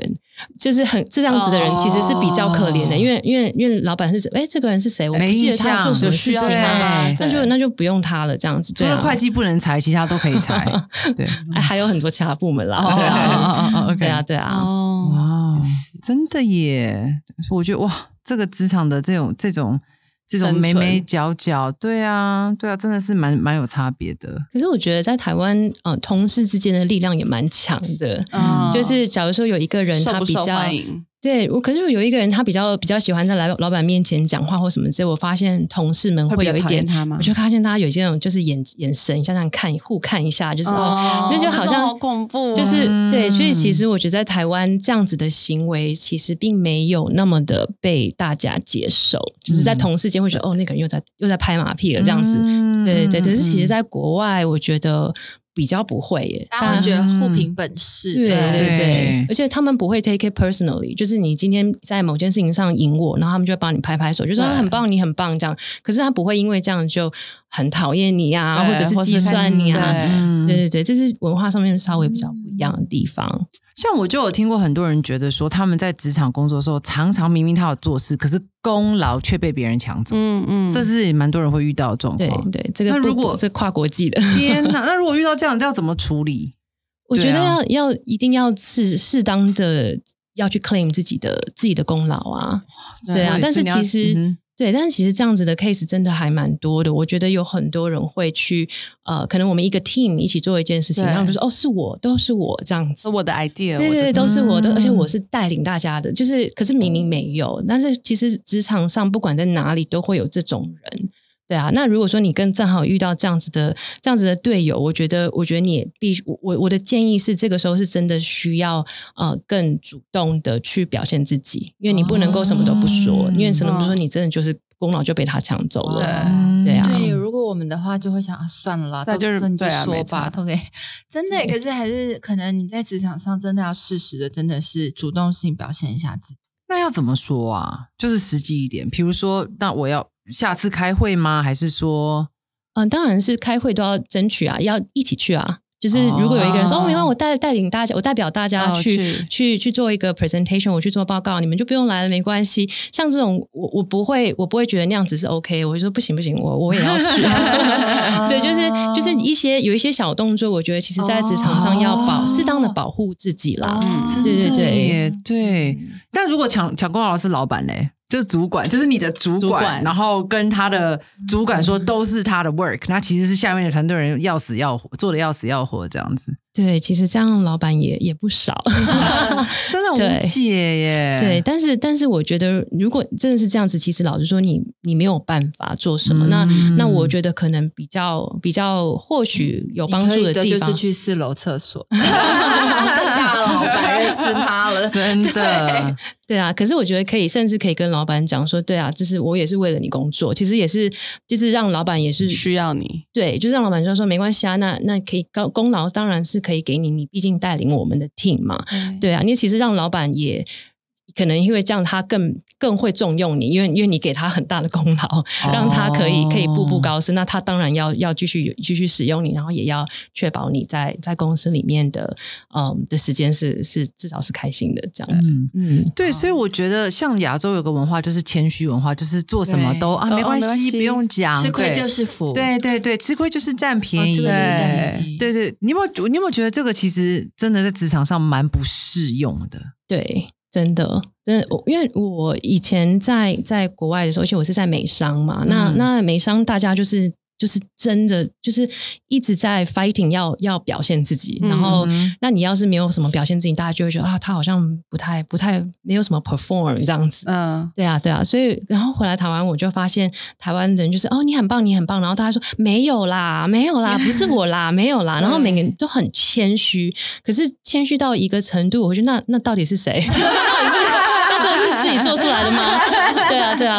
就是很这样子的人
哦
其实是比较可怜的，因为因为因为老板是哎这个人是谁，我不
没
记得他做什么
需要
情啊，
他吗
那就那就不用他了，这样子。
除了会计不能裁，其他都可以裁。对，
哎还有很多其他部门啦，
哦
对啊，
哦哦哦
对啊，对啊。
哦，
哇真的耶！我觉得哇，这个职场的这种这种这种眉眉角角，对啊，对啊，真的是蛮蛮有差别的。
可是我觉得在台湾，呃，同事之间的力量也蛮强的。
嗯
就是假如说有一个人他比较
欢迎？
对我，可是有一个人他比较比较喜欢在老老板面前讲话或什么之类，我发现同事们
会
有一点我就发现大家有些那种就是眼眼神像这样看互看一下，就是哦，那就好像
好恐怖哦，
就是
嗯。
对，所以其实我觉得在台湾这样子的行为，其实并没有那么的被大家接受，就是在同事间会觉得、哦，那个人又在又在拍马屁了这样子。
嗯。
对对，可是其实，
嗯。
在国外，我觉得比较不会耶。
大家觉得互凭本事，
对对
对
对，而且他们不会 take it personally，就是你今天在某件事情上赢我，然后他们就会帮你拍拍手，就说很棒，你很棒这样。可是他不会因为这样就很讨厌你啊，或者是计算你啊。
对
嗯
对对对，这是文化上面稍微比较样的地方。
像我就有听过很多人觉得说，他们在职场工作的时候，常常明明他有做事，可是功劳却被别人抢走，
嗯嗯，
这是蛮多人会遇到的状
对
况。
对，这个
那如果
这跨国际的，
天哪，那如果遇到这样，要怎么处理？
我觉得要要一定要适适当的要去 claim 自己的自己的功劳啊。对啊，但是其实、对，但是其实这样子的 case 真的还蛮多的。我觉得有很多人会去，呃，可能我们一个 team 一起做一件事情，
对
然后就说哦，是我，都是我这样子。
我的 idea，
对对对，都是我的，
嗯
而且我是带领大家的，就是可是明明没有，但是其实职场上不管在哪里都会有这种人。对啊，那如果说你跟正好遇到这样子的这样子的队友，我觉得，我觉得你也必须，我我的建议是，这个时候是真的需要呃更主动的去表现自己，因为你不能够什么都不说，
哦
因为什么都不说，你真的就是功劳就被他抢走了。
嗯
对啊
对，如果我们的话就会想啊，算了啦，
那就是对啊没
说吧，
差
都给真的。可是还是可能你在职场上真的要适时的，真的是主动性表现一下自己。
那要怎么说啊？就是实际一点，比如说，那我要下次开会吗？还是说，
嗯，当然是开会都要争取啊，要一起去啊。就是如果有一个人说，没关系，我带带领大家，我代表大家
哦
去、
去
去去做一个 presentation，我去做报告，你们就不用来了，没关系。像这种，我我不会，我不会觉得那样子是 OK，我就说不行不行，我我也要去。对，就是就是一些有一些小动作，我觉得其实在职场上要保、
哦
适当的保护自己啦。
嗯
对对对
耶对。但如果抢抢功劳是老板嘞，就是主管，就是你的主管，
主管
然后跟他的主管说都是他的 work，那其实是下面的团队人要死要活，做的要死要活这样子，
对，其实这样老板也也不少。
真的
对
无解耶。
对，但是但是我觉得，如果真的是这样子，其实老实说你，你没有办法做什么。那
嗯
那我觉得可能比较比较或许有帮助
的
地方
就是，去四楼厕所，更大的老板认识他了，
真的，
对。啊。可是我觉得可以，甚至可以跟老板讲说，对啊，这是我也是为了你工作，其实也是就是让老板也是
需要你，
对，就是让老板就说没关系啊，那那可以高功劳当然是可以给你，你毕竟带领我们的 team 嘛，对啊，你其实让老板也可能因为这样，他更更会重用你，因为因为你给他很大的功劳，让他可以可以步步高升。那他当然要要继续继续使用你，然后也要确保你在在公司里面的嗯的时间是是至少是开心的这样子。
嗯。
嗯，
对，所以我觉得像亚洲有个文化就是谦虚文化，就是做什么都啊没关系，不用讲，
吃亏就是福。
对对对，吃亏就是占便宜。
哦吃亏就是占便宜
对对，你有没有你有没有觉得这个其实真的在职场上蛮不适用的？
对。真的，真的，我因为我以前在在国外的时候，而且我是在美商嘛，那
嗯。
那美商大家就是就是真的就是一直在 fighting 要要表现自己，然后
嗯
那你要是没有什么表现自己，大家就会觉得啊，他好像不太不太没有什么 perform 这样子。
嗯，
对啊，对啊，所以然后回来台湾，我就发现台湾人就是哦，你很棒，你很棒，然后大家说没有啦，没有啦，不是我啦，没有啦，然后 每个人都很谦虚，可是谦虚到一个程度，我觉得那那到底是谁？到底是那真的是自己做出来的吗？对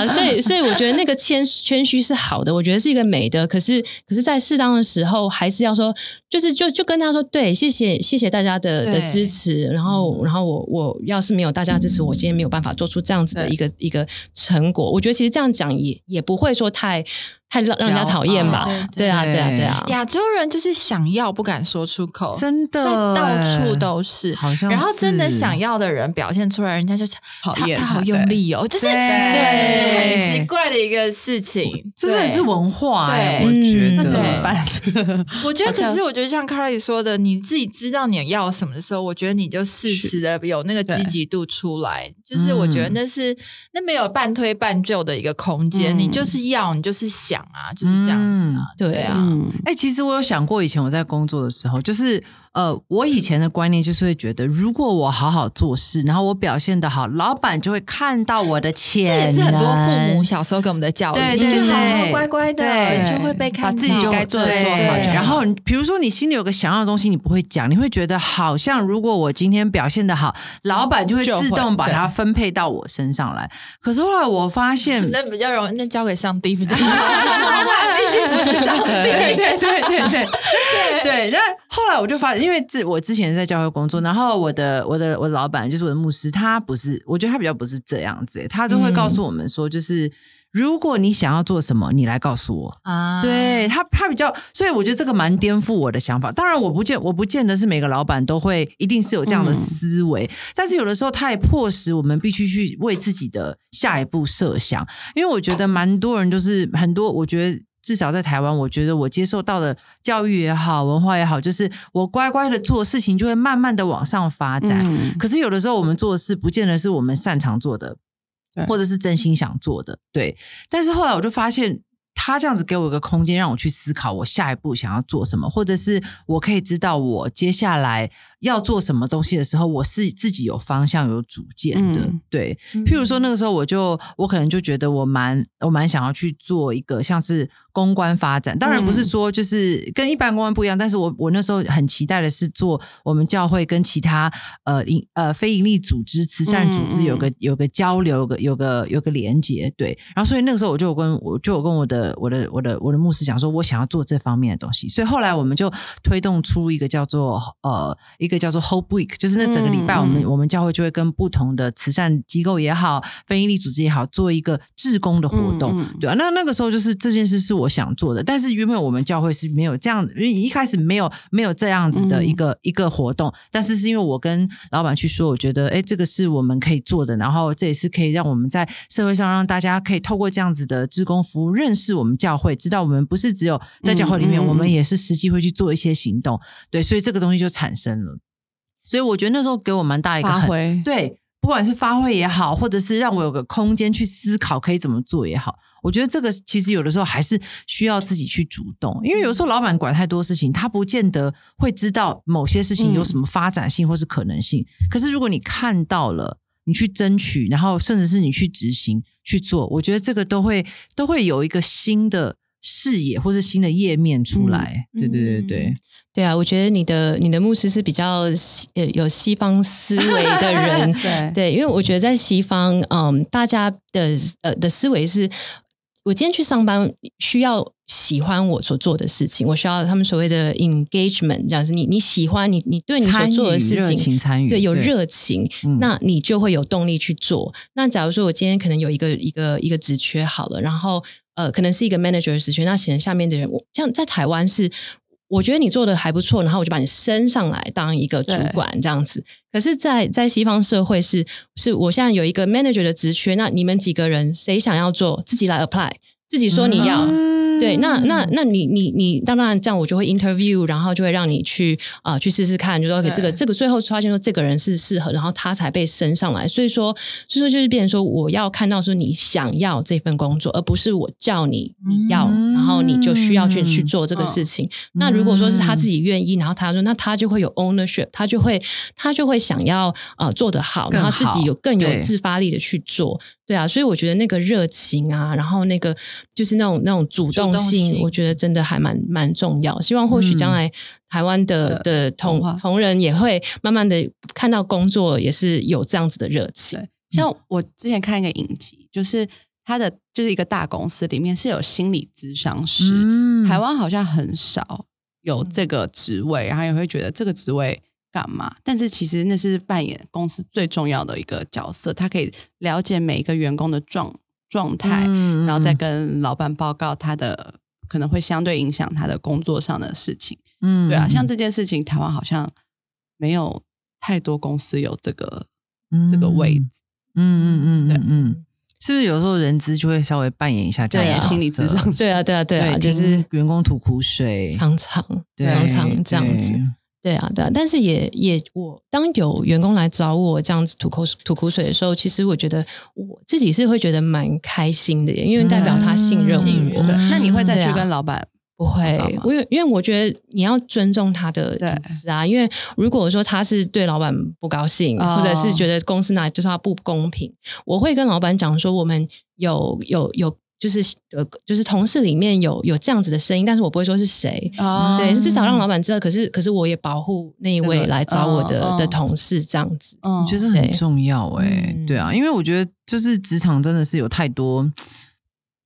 所以 所以我觉得那个谦谦虚是好的，我觉得是一个美德，可是可是在适当的时候，还是要说，就是就就跟他说，对，谢谢谢谢大家的的支持，然后然后我我要是没有大家支持，我今天没有办法做出这样子的一个一个成果。我觉得其实这样讲也也不会说太太让让人家讨厌吧？对啊，对啊，对啊。
亚洲人就是想要不敢说出口，
真的
到
欸
处都是。
好像
然后真的想要的人表现出来，人家就他他好
讨厌他
用力哦，就是
对
很奇怪的一个事情。
这真的是文化哎、
对
我觉
嗯
得。
那怎么办？
我觉得，
好像
可是我觉得像 Carly 说的，你自己知道你要什么的时候，我觉得你就适时的有那个积极度出来。就是我觉得那是那没有半推半就的一个空间，
嗯
你就是要，你就是想啊，就是这样子啊，
对
对啊。
嗯，
哎、其实我有想过，以前我在工作的时候，就是呃，我以前的观念就是会觉得，如果我好好做事，然后我表现的好，老板就会看到我的
这
潜能。
也是很多父母小时候给我们的教育，
对
你就
对
好好乖乖的，你就会被看到。
把自己该做的做好
然后比如说你心里有个想要的东西，你不会讲，你会觉得好像如果我今天表现的好，老板就会自动把它分配到我身上来。可是后来我发现，
那比较容易，那交给上帝比较容易。毕竟不是上帝，
对对对对对对。那后来我就发现，因为自我之前在教会工作，然后我的我的我的老板就是我的牧师，他不是，我觉得他比较不是这样子，他都会告诉我们说，就是。如果你想要做什么，你来告诉我。
啊
对他，他比较，所以我觉得这个蛮颠覆我的想法。当然，我不见我不见得是每个老板都会一定是有这样的思维，但是有的时候他也迫使我们必须去为自己的下一步设想。因为我觉得蛮多人就是很多，我觉得至少在台湾，我觉得我接受到的教育也好，文化也好，就是我乖乖的做事情，就会慢慢的往上发展。
嗯
可是有的时候我们做的事，不见得是我们擅长做的。或者是真心想做的，对。但是后来我就发现。他这样子给我一个空间，让我去思考我下一步想要做什么，或者是我可以知道我接下来要做什么东西的时候，我是自己有方向、有主见的。
嗯
对，譬如说那个时候，我就我可能就觉得我蛮我蛮想要去做一个像是公关发展，当然不是说就是跟一般公关不一样，但是我我那时候很期待的是做我们教会跟其他呃营呃非营利组织、慈善组织有个有个交流，有个有个有个连接，对。然后所以那个时候我就有跟我就有跟我的我的我的我的牧师讲说，我想要做这方面的东西，所以后来我们就推动出一个叫做呃一个叫做 Hope Week，就是那整个礼拜我们、我们教会就会跟不同的慈善机构也好、非营利组织也好，做一个志工的活动，对啊，那那个时候就是这件事是我想做的，但是原本我们教会是没有这样，因为一开始没有没有这样子的一个、一个活动，但是是因为我跟老板去说，我觉得哎，这个是我们可以做的，然后这也是可以让我们在社会上让大家可以透过这样子的志工服务认识我们教会，知道我们不是只有在教会里面，我们也是实际会去做一些行动，对，所以这个东西就产生了。所以我觉得那时候给我蛮大的一个很
发挥，
对，不管是发挥也好，或者是让我有个空间去思考可以怎么做也好，我觉得这个其实有的时候还是需要自己去主动，因为有时候老板管太多事情，他不见得会知道某些事情有什么发展性或是可能性。可是如果你看到了，你去争取，然后甚至是你去执行去做，我觉得这个都会都会有一个新的视野或是新的页面出来。对对对对，
对啊，我觉得你的你的牧师是比较呃有西方思维的人，
对
对，因为我觉得在西方，嗯，大家的呃的思维是，我今天去上班需要喜欢我所做的事情，我需要他们所谓的 engagement，这样子，你你喜欢你你对你所做的事情
情参与，
对，有热情，
嗯
那你就会有动力去做。那假如说我今天可能有一个一个一个职缺好了，然后呃，可能是一个 manager 的职缺，那显然下面的人，我像在台湾是。我觉得你做的还不错，然后我就把你升上来当一个主管这样子。可是在，在西方社会是，是我现在有一个 manager 的职缺，那你们几个人谁想要做，自己来 apply，自己说你要，
嗯
对，那那那你你你当然这样，我就会 interview，然后就会让你去啊、去试试看，就说
对
这个这个最后发现说这个人是适合，然后他才被升上来。所以说，所以说就是变成说，我要看到说你想要这份工作，而不是我叫你你要，
嗯
然后你就需要去去做这个事情。那如果说是他自己愿意，然后他说，那他就会有 ownership，他就会他就会想要呃做得好，然后自己有更有自发力的去做。对啊，所以我觉得那个热情啊，然后那个就是那种那种主动性，我觉得真的还蛮蛮重要。希望或许将来台湾的、
呃
的同同仁也会慢慢的看到工作也是有这样子的热情。
对，像我之前看一个影集，就是他的就是一个大公司里面是有心理咨商师，
嗯
台湾好像很少有这个职位，然后也会觉得这个职位干嘛？但是其实那是扮演公司最重要的一个角色，他可以了解每一个员工的状状态，
嗯
然后再跟老板报告他的可能会相对影响他的工作上的事情。
嗯
对啊，像这件事情，台湾好像没有太多公司有这个这个位置。
嗯嗯嗯
对
嗯嗯，是不是有时候人资就会稍微扮演一下这样的
心理咨商
对啊，对啊，对啊，就是
员工吐苦水，
常常常常这样子。
对
对啊，对啊，但是也也我当有员工来找我这样子吐口吐苦水的时候，其实我觉得我自己是会觉得蛮开心的耶，因为代表他信任
信
我。
那你会再去跟老板
不会
报告吗，
我因因为我觉得你要尊重他的
对
隐私啊。因为如果说他是对老板不高兴，
哦
或者是觉得公司哪里对他不公平，我会跟老板讲说，我们有有有就是呃就是同事里面有有这样子的声音，但是我不会说是谁。
哦
对，至少让老板知道。可是，可是我也保护那一位来找我的、的同事，这样子。
嗯
我觉得很重要哎、
嗯
对啊，因为我觉得就是职场真的是有太多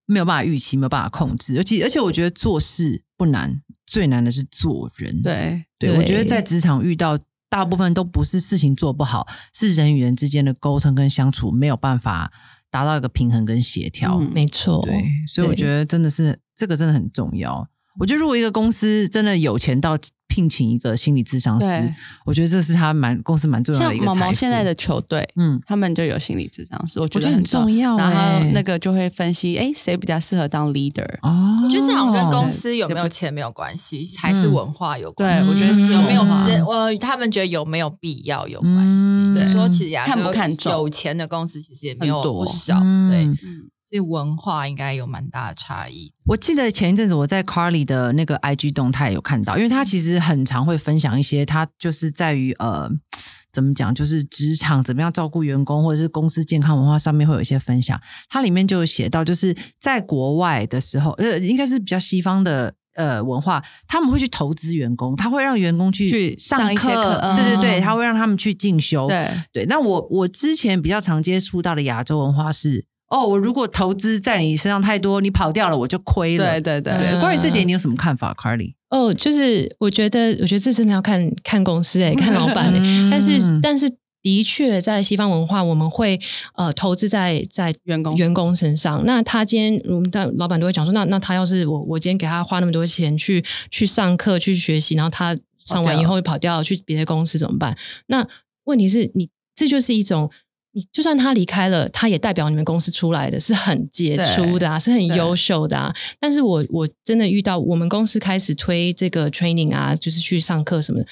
没有办法预期、没有办法控制，而且而且我觉得做事不难，最难的是做人。
对
对，
对
我觉得在职场遇到大部分都不是事情做不好，是人与人之间的沟通跟相处没有办法达到一个平衡跟协调。
嗯
没错，
对，所以我觉得真的是这个真的很重要。我觉得如果一个公司真的有钱到聘请一个心理咨商师，我觉得这是他蛮公司蛮重要的
像毛
一个像毛
毛现在的球队，
嗯，
他们就有心理咨商师，我觉
得很
重
重要
然后
欸。
那个就会分析，哎，谁比较适合当 leader？
哦，
我觉得这好像跟公司有没有钱没有关系，还是文化有关系。
对我觉得是
有没有
文化。
人？呃，他们觉得有没有必要有关系。
嗯。
对
说其实
看不看重。
有钱的公司其实也没有
多。
不少，
嗯。
对，
嗯，
所以文化应该有蛮大的差异。
我记得前一阵子我在 Carly 的那个 IG 动态有看到，因为他其实很常会分享一些，他就是在于呃。怎么讲？就是职场怎么样照顾员工，或者是公司健康文化上面会有一些分享。它里面就有写到，就是在国外的时候，呃，应该是比较西方的呃文化，他们会去投资员工，他会让员工去
去上一些
课，
课嗯
对对对，他会让他们去进修。
对，
对，那我我之前比较常接触到的亚洲文化是，哦，我如果投资在你身上太多，你跑掉了，我就亏了。
对对对
关于这点你有什么看法，Carly？
哦，就是我觉得，我觉得这真的要看看公司诶、看老板但是但是的确，在西方文化，我们会呃投资在在
员工
员工身上。那他今天，我们的老板都会讲说，那那他要是我我今天给他花那么多钱去去上课去学习，然后他上完以后跑掉去别的公司怎么办？那问题是你这就是一种。你就算他离开了，他也代表你们公司出来的是很杰出的啊，是很优秀的啊。但是我我真的遇到我们公司开始推这个 training 啊，就是去上课什么的，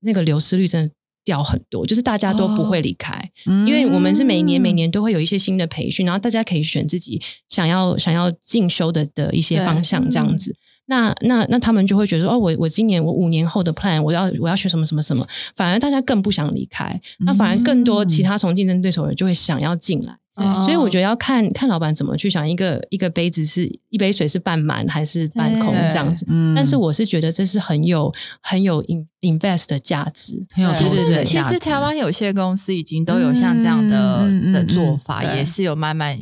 那个流失率真的掉很多，就是大家都不会离开，
嗯
因为我们是每年每年都会有一些新的培训，然后大家可以选自己想要想要进修的的一些方向这样子。那那那他们就会觉得说，哦，我我今年我五年后的 plan，我要我要学什么什么什么，反而大家更不想离开，那反而更多其他从竞争对手人就会想要进来。
哦
所以我觉得要看看老板怎么去想，一个一个杯子是一杯水是半满还是半空这样子。
嗯
但是我是觉得这是很有很有 in invest 的价值，
很有
其实台湾有些公司已经都有像这样的、的做法，也是有慢慢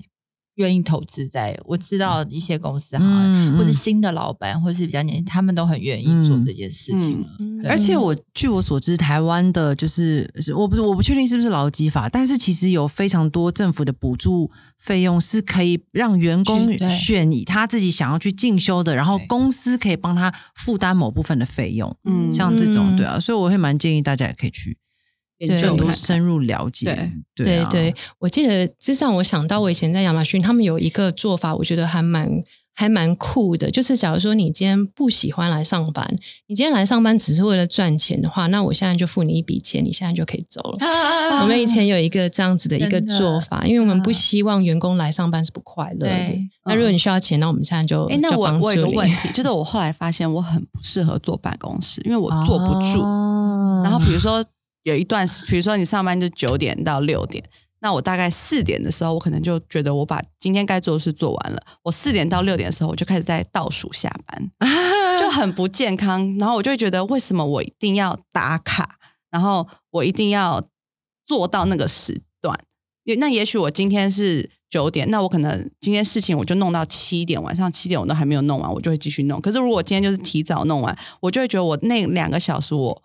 愿意投资在。我知道一些公司好像，
嗯嗯
或是新的老板，或是比较年轻，他们都很愿意做这件事情了。
而且我据我所知，台湾的就是是我不是我不确定是不是劳基法，但是其实有非常多政府的补助费用是可以让员工选以他自己想要去进修的，然后公司可以帮他负担某部分的费用。
嗯
像这种
嗯
对啊，所以我会蛮建议大家也可以去
研究看看
深入了解。
对
对啊
对，我记得这让我想到我以前在亚马逊，他们有一个做法，我觉得还蛮还蛮酷的。就是假如说你今天不喜欢来上班，你今天来上班只是为了赚钱的话，那我现在就付你一笔钱，你现在就可以走了。我们以前有一个这样子的一个做法，因为我们不希望员工来上班是不快乐的。那如果你需要钱，那我们现在就
哎，那我我有个问题，就是我后来发现我很不适合坐办公室，因为我坐不住。
哦
然后比如说有一段，比如说你上班就九点到六点，那我大概四点的时候，我可能就觉得我把今天该做的事做完了。我四点到六点的时候，我就开始在倒数下班，就很不健康。然后我就会觉得，为什么我一定要打卡？然后我一定要做到那个时段？那也许我今天是九点，那我可能今天事情我就弄到七点，晚上七点我都还没有弄完，我就会继续弄。可是如果今天就是提早弄完，我就会觉得我那两个小时我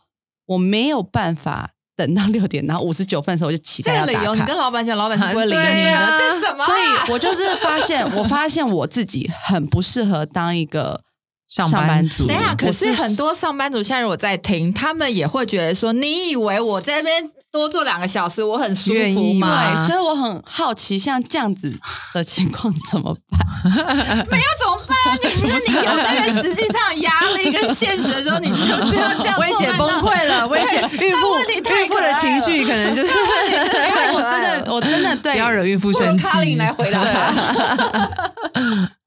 我没有办法等到六点，然后五十九分的时候我就期
这
待要打
个理由，你跟。老板讲，老板是不会理你的。这是什么啊？
所以我就是发现，我发现我自己很不适合当一个
上
上班
族
族。
等一下，可是很多上班族现在如果在听，他们也会觉得说，你以为我在那边多做两个小时，我很舒服
愿意
吗？
对，所以我很好奇，像这样子的情况怎么办？
没有怎么办？你 就是你有那个实际上压力跟现实的时候，你就是要这样做。
薇姐崩溃了，薇姐孕妇孕妇的情绪可能就是
因为 我真的，我真的对
不要惹孕妇生气。
卡琳来回答他。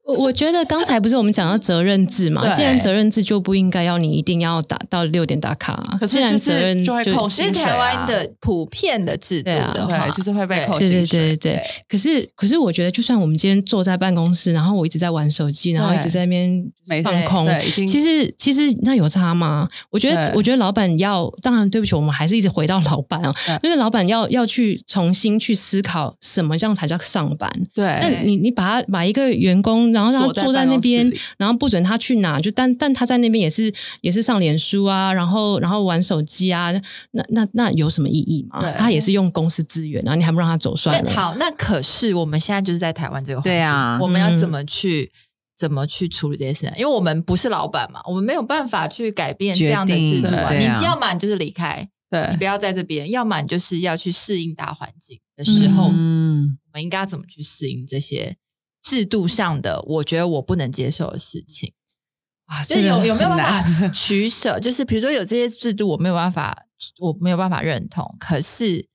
我我觉得刚才不是我们讲到责任制嘛？既然责任制就不应该要你一定要打到六点打卡啊。
可是就是
责任
就会扣
其实
薪水啊
台湾的普遍的制度
对啊
的话，
对，就是会被扣
对对
薪水。
对对对。可是可是，我觉得就算我们今天坐在办公室，然后我一直在玩手机，然后一直在那边放空，其实其实那有差吗？我觉得我觉得老板要，当然对不起，我们还是一直回到老板啊，
嗯
就是老板要要去重新去思考什么这样才叫上班。
对那，
你你把他把一个员工，然后让他坐在那边然后不准他去哪，就但但他在那边也是也是上脸书啊，然后然后玩手机啊，那那那有什么意义吗？他也是用公司资源，然后你还不让他走算了。
好，那可是我们现在就是在台湾这个环境
对啊
我们要怎么去怎么去处理这些事情？因为我们不是老板嘛，我们没有办法去改变这样的制度啊。
啊
你要么你就是离开，
对
你不要在这边；要么你就是要去适应大环境的时候，
嗯，
我们应该要怎么去适应这些制度上的我觉得我不能接受的事情？
哇，
就是
这
有有没有办
很
法 取舍？就是比如说有这些制度，我没有办法，我没有办法认同。可是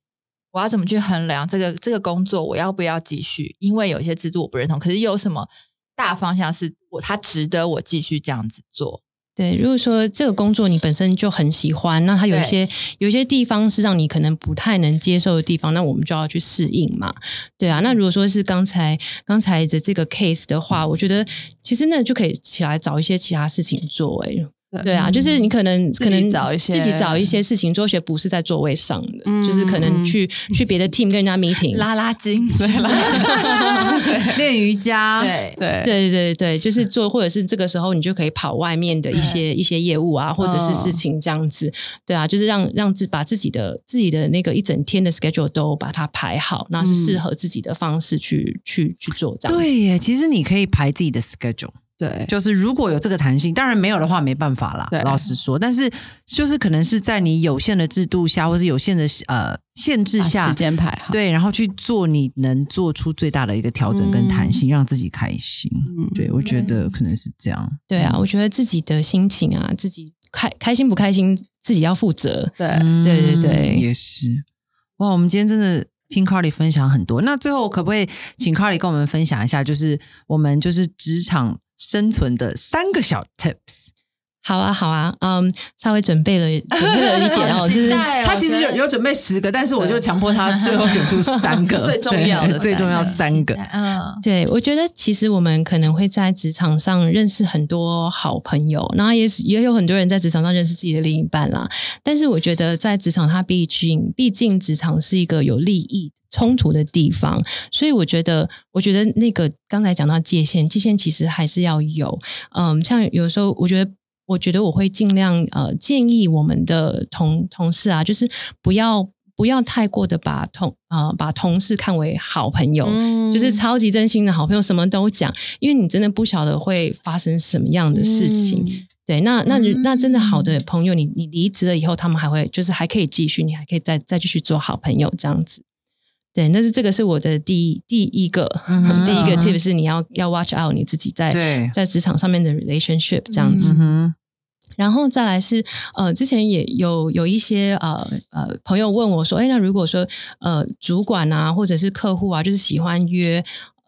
我要怎么去衡量这个这个工作我要不要继续？因为有些制度我不认同，可是有什么大方向是我它值得我继续这样子做？
对，如果说这个工作你本身就很喜欢，那它有一些有一些地方是让你可能不太能接受的地方，那我们就要去适应嘛。对啊，那如果说是刚才刚才的这个 case 的话，我觉得其实那就可以起来找一些其他事情做、欸。对啊，就是你可能
自己
可能
找一些
自己找一些事情做，些不是在座位上的，
嗯
就是可能去去别的 team 跟人家 meeting，
拉拉筋，对
练瑜伽，，
对。
对。
对。对对，就是做，或者是这个时候你就可以跑外面的一些一些业务啊，或者是事情这样子，对啊，就是让让自把自己的自己的那个一整天的 schedule 都把它排好，那是适合自己的方式去去去做这样子。
对耶，其实你可以排自己的 schedule，
对
就是如果有这个弹性，当然没有的话没办法啦。老实说，但是就是可能是在你有限的制度下，或是有限的呃限制
把
下
时，间排好，
对，然后去做你能做出最大的一个调整跟弹性，让自己开心。
嗯
对，我觉得可能是这样。
对啊，我觉得自己的心情啊，自己开开心不开心，自己要负责。
对
对对对
嗯也是。哇，我们今天真的听 Carly 分享很多。那最后可不可以请 Carly 跟我们分享一下，就是我们就是职场生存的三个小 tips？
好啊，好啊，嗯，稍微准备了 准备了一点哦，就是
他其实有有准备十个，但是我就强迫他 最后选出三个
最重要的
最重要三个。
嗯，
对，我觉得其实我们可能会在职场上认识很多好朋友，然后也也有很多人在职场上认识自己的另一半啦。但是我觉得在职场，它毕竟毕竟职场是一个有利益冲突的地方，所以我觉得，我觉得那个刚才讲到界限，界限其实还是要有。嗯，像有时候我觉得。我觉得我会尽量呃建议我们的同同事啊，就是不要不要太过的把同呃把同事看为好朋友，
嗯
就是超级真心的好朋友，什么都讲，因为你真的不晓得会发生什么样的事情。
嗯
对，那那
嗯
那真的好的朋友，你你离职了以后，他们还会就是还可以继续，你还可以再再继续做好朋友这样子。对，那是这个是我的第一第一个、
哼
第一个 tip 是你要要 watch out 你自己在，在职场上面的 relationship 这样子。
嗯，
然后再来是呃，之前也有有一些呃呃朋友问我说，哎，那如果说呃主管啊或者是客户啊，就是喜欢约。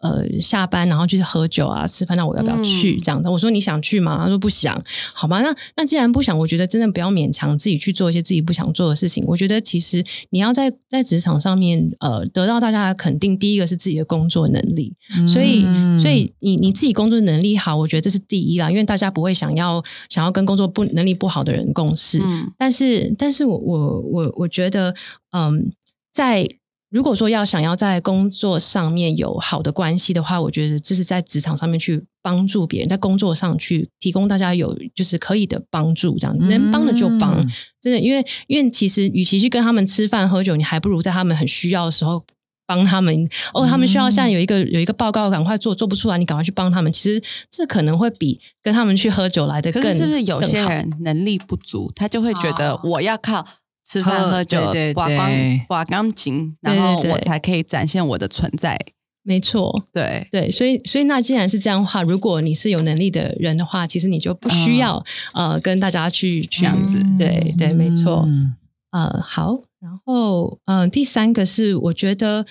呃，下班然后去喝酒啊、吃饭，那我要不要去？
嗯
这样子，我说你想去吗？他说不想。好吧，那那既然不想，我觉得真的不要勉强自己去做一些自己不想做的事情。我觉得其实你要在在职场上面呃得到大家的肯定，第一个是自己的工作能力，所以，
嗯
所以你你自己工作能力好，我觉得这是第一啦，因为大家不会想要想要跟工作不能力不好的人共事。
嗯
但是，但是我我我我觉得，嗯，在如果说要想要在工作上面有好的关系的话，我觉得这是在职场上面去帮助别人，在工作上去提供大家有就是可以的帮助，这样能帮的就帮。
嗯
真的，因为因为其实与其去跟他们吃饭喝酒，你还不如在他们很需要的时候帮他们。哦，他们需要现在有一个有一个报告，赶快做，做不出来，你赶快去帮他们。其实这可能会比跟他们去喝酒来的更。
可是是不是有些人能力不足，他就会觉得
哦
我要靠吃饭
喝
喝酒
对对、
刮光
对
刮钢琴，
对
然后
对
我才可以展现我的存在？
没错？
对，
对，所以所以那既然是这样的话，如果你是有能力的人的话，其实你就不需要、呃跟大家去去
这样子
对对，没错。
嗯
呃，好，然后嗯、呃第三个是我觉得。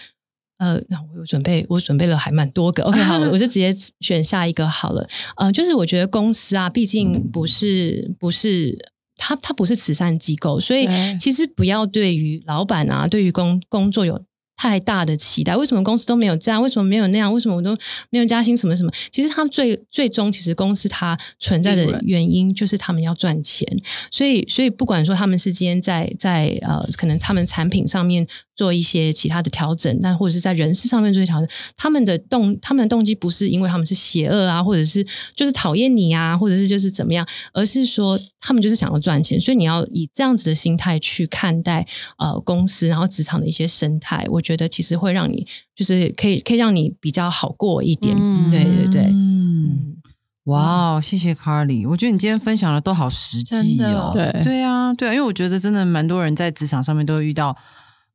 呃，那我有准备，我准备了还蛮多个。OK，好，我就直接选下一个好了。呃，就是我觉得公司啊，毕竟不是不是它它不是慈善机构，所以其实不要对于老板啊，对于工工作有太大的期待。为什么公司都没有这样？为什么没有那样？为什么我都没有加薪？什么什么？其实他们最最终，其实公司它存在的原因就是他们要赚钱。所以，所以不管说他们是今天在在呃，可能他们产品上面做一些其他的调整，但或者是在人事上面做一些调整，他们的动他们的动机不是因为他们是邪恶啊，或者是就是讨厌你啊，或者是就是怎么样，而是说他们就是想要赚钱。所以你要以这样子的心态去看待呃公司，然后职场的一些生态，我觉得其实会让你就是可以可以让你比较好过一点。
嗯
对对对，
嗯，
嗯，
哇哦，谢谢 Carly，我觉得你今天分享的都好实际哦。
对
对啊，对啊，因为我觉得真的蛮多人在职场上面都会遇到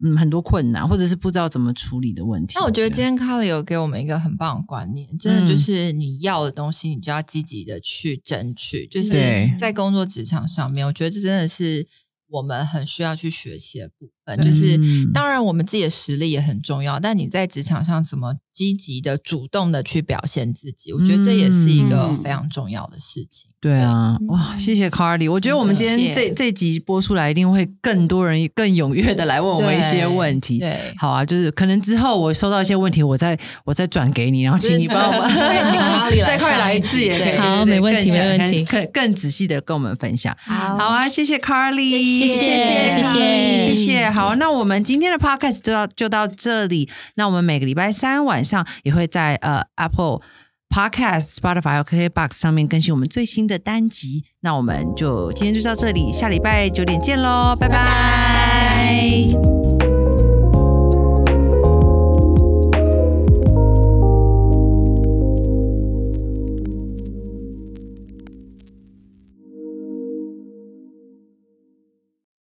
嗯很多困难，或者是不知道怎么处理的问题。
那我觉得今天 Carly 有给我们一个很棒的观念，真的就是你要的东西，你就要积极的去争取。就是在工作职场上面，我觉得这真的是我们很需要去学习的部分。就是
嗯
当然我们自己的实力也很重要，但你在职场上怎么积极的、主动的去表现自己，我觉得这也是一个
嗯
非常重要的事情。
对啊，哇，谢谢 Carly。我觉得我们今天这这集播出来，一定会更多人更踊跃的来问我们一些问题。
对，
好啊，就是可能之后我收到一些问题，我再我再转给你，然后请你帮我们
再请 Carly 来
再快来一次也可以。
好没问题没问题
更更仔细的跟我们分享。
好
好啊，谢谢 Carly，
谢谢谢谢
Carly，谢谢。好，那我们今天的 podcast 就到就到这里。那我们每个礼拜三晚上也会在呃 Apple。Podcast、Spotify KKBox 上面更新我们最新的单集，那我们就今天就到这里，下礼拜九点见喽，拜拜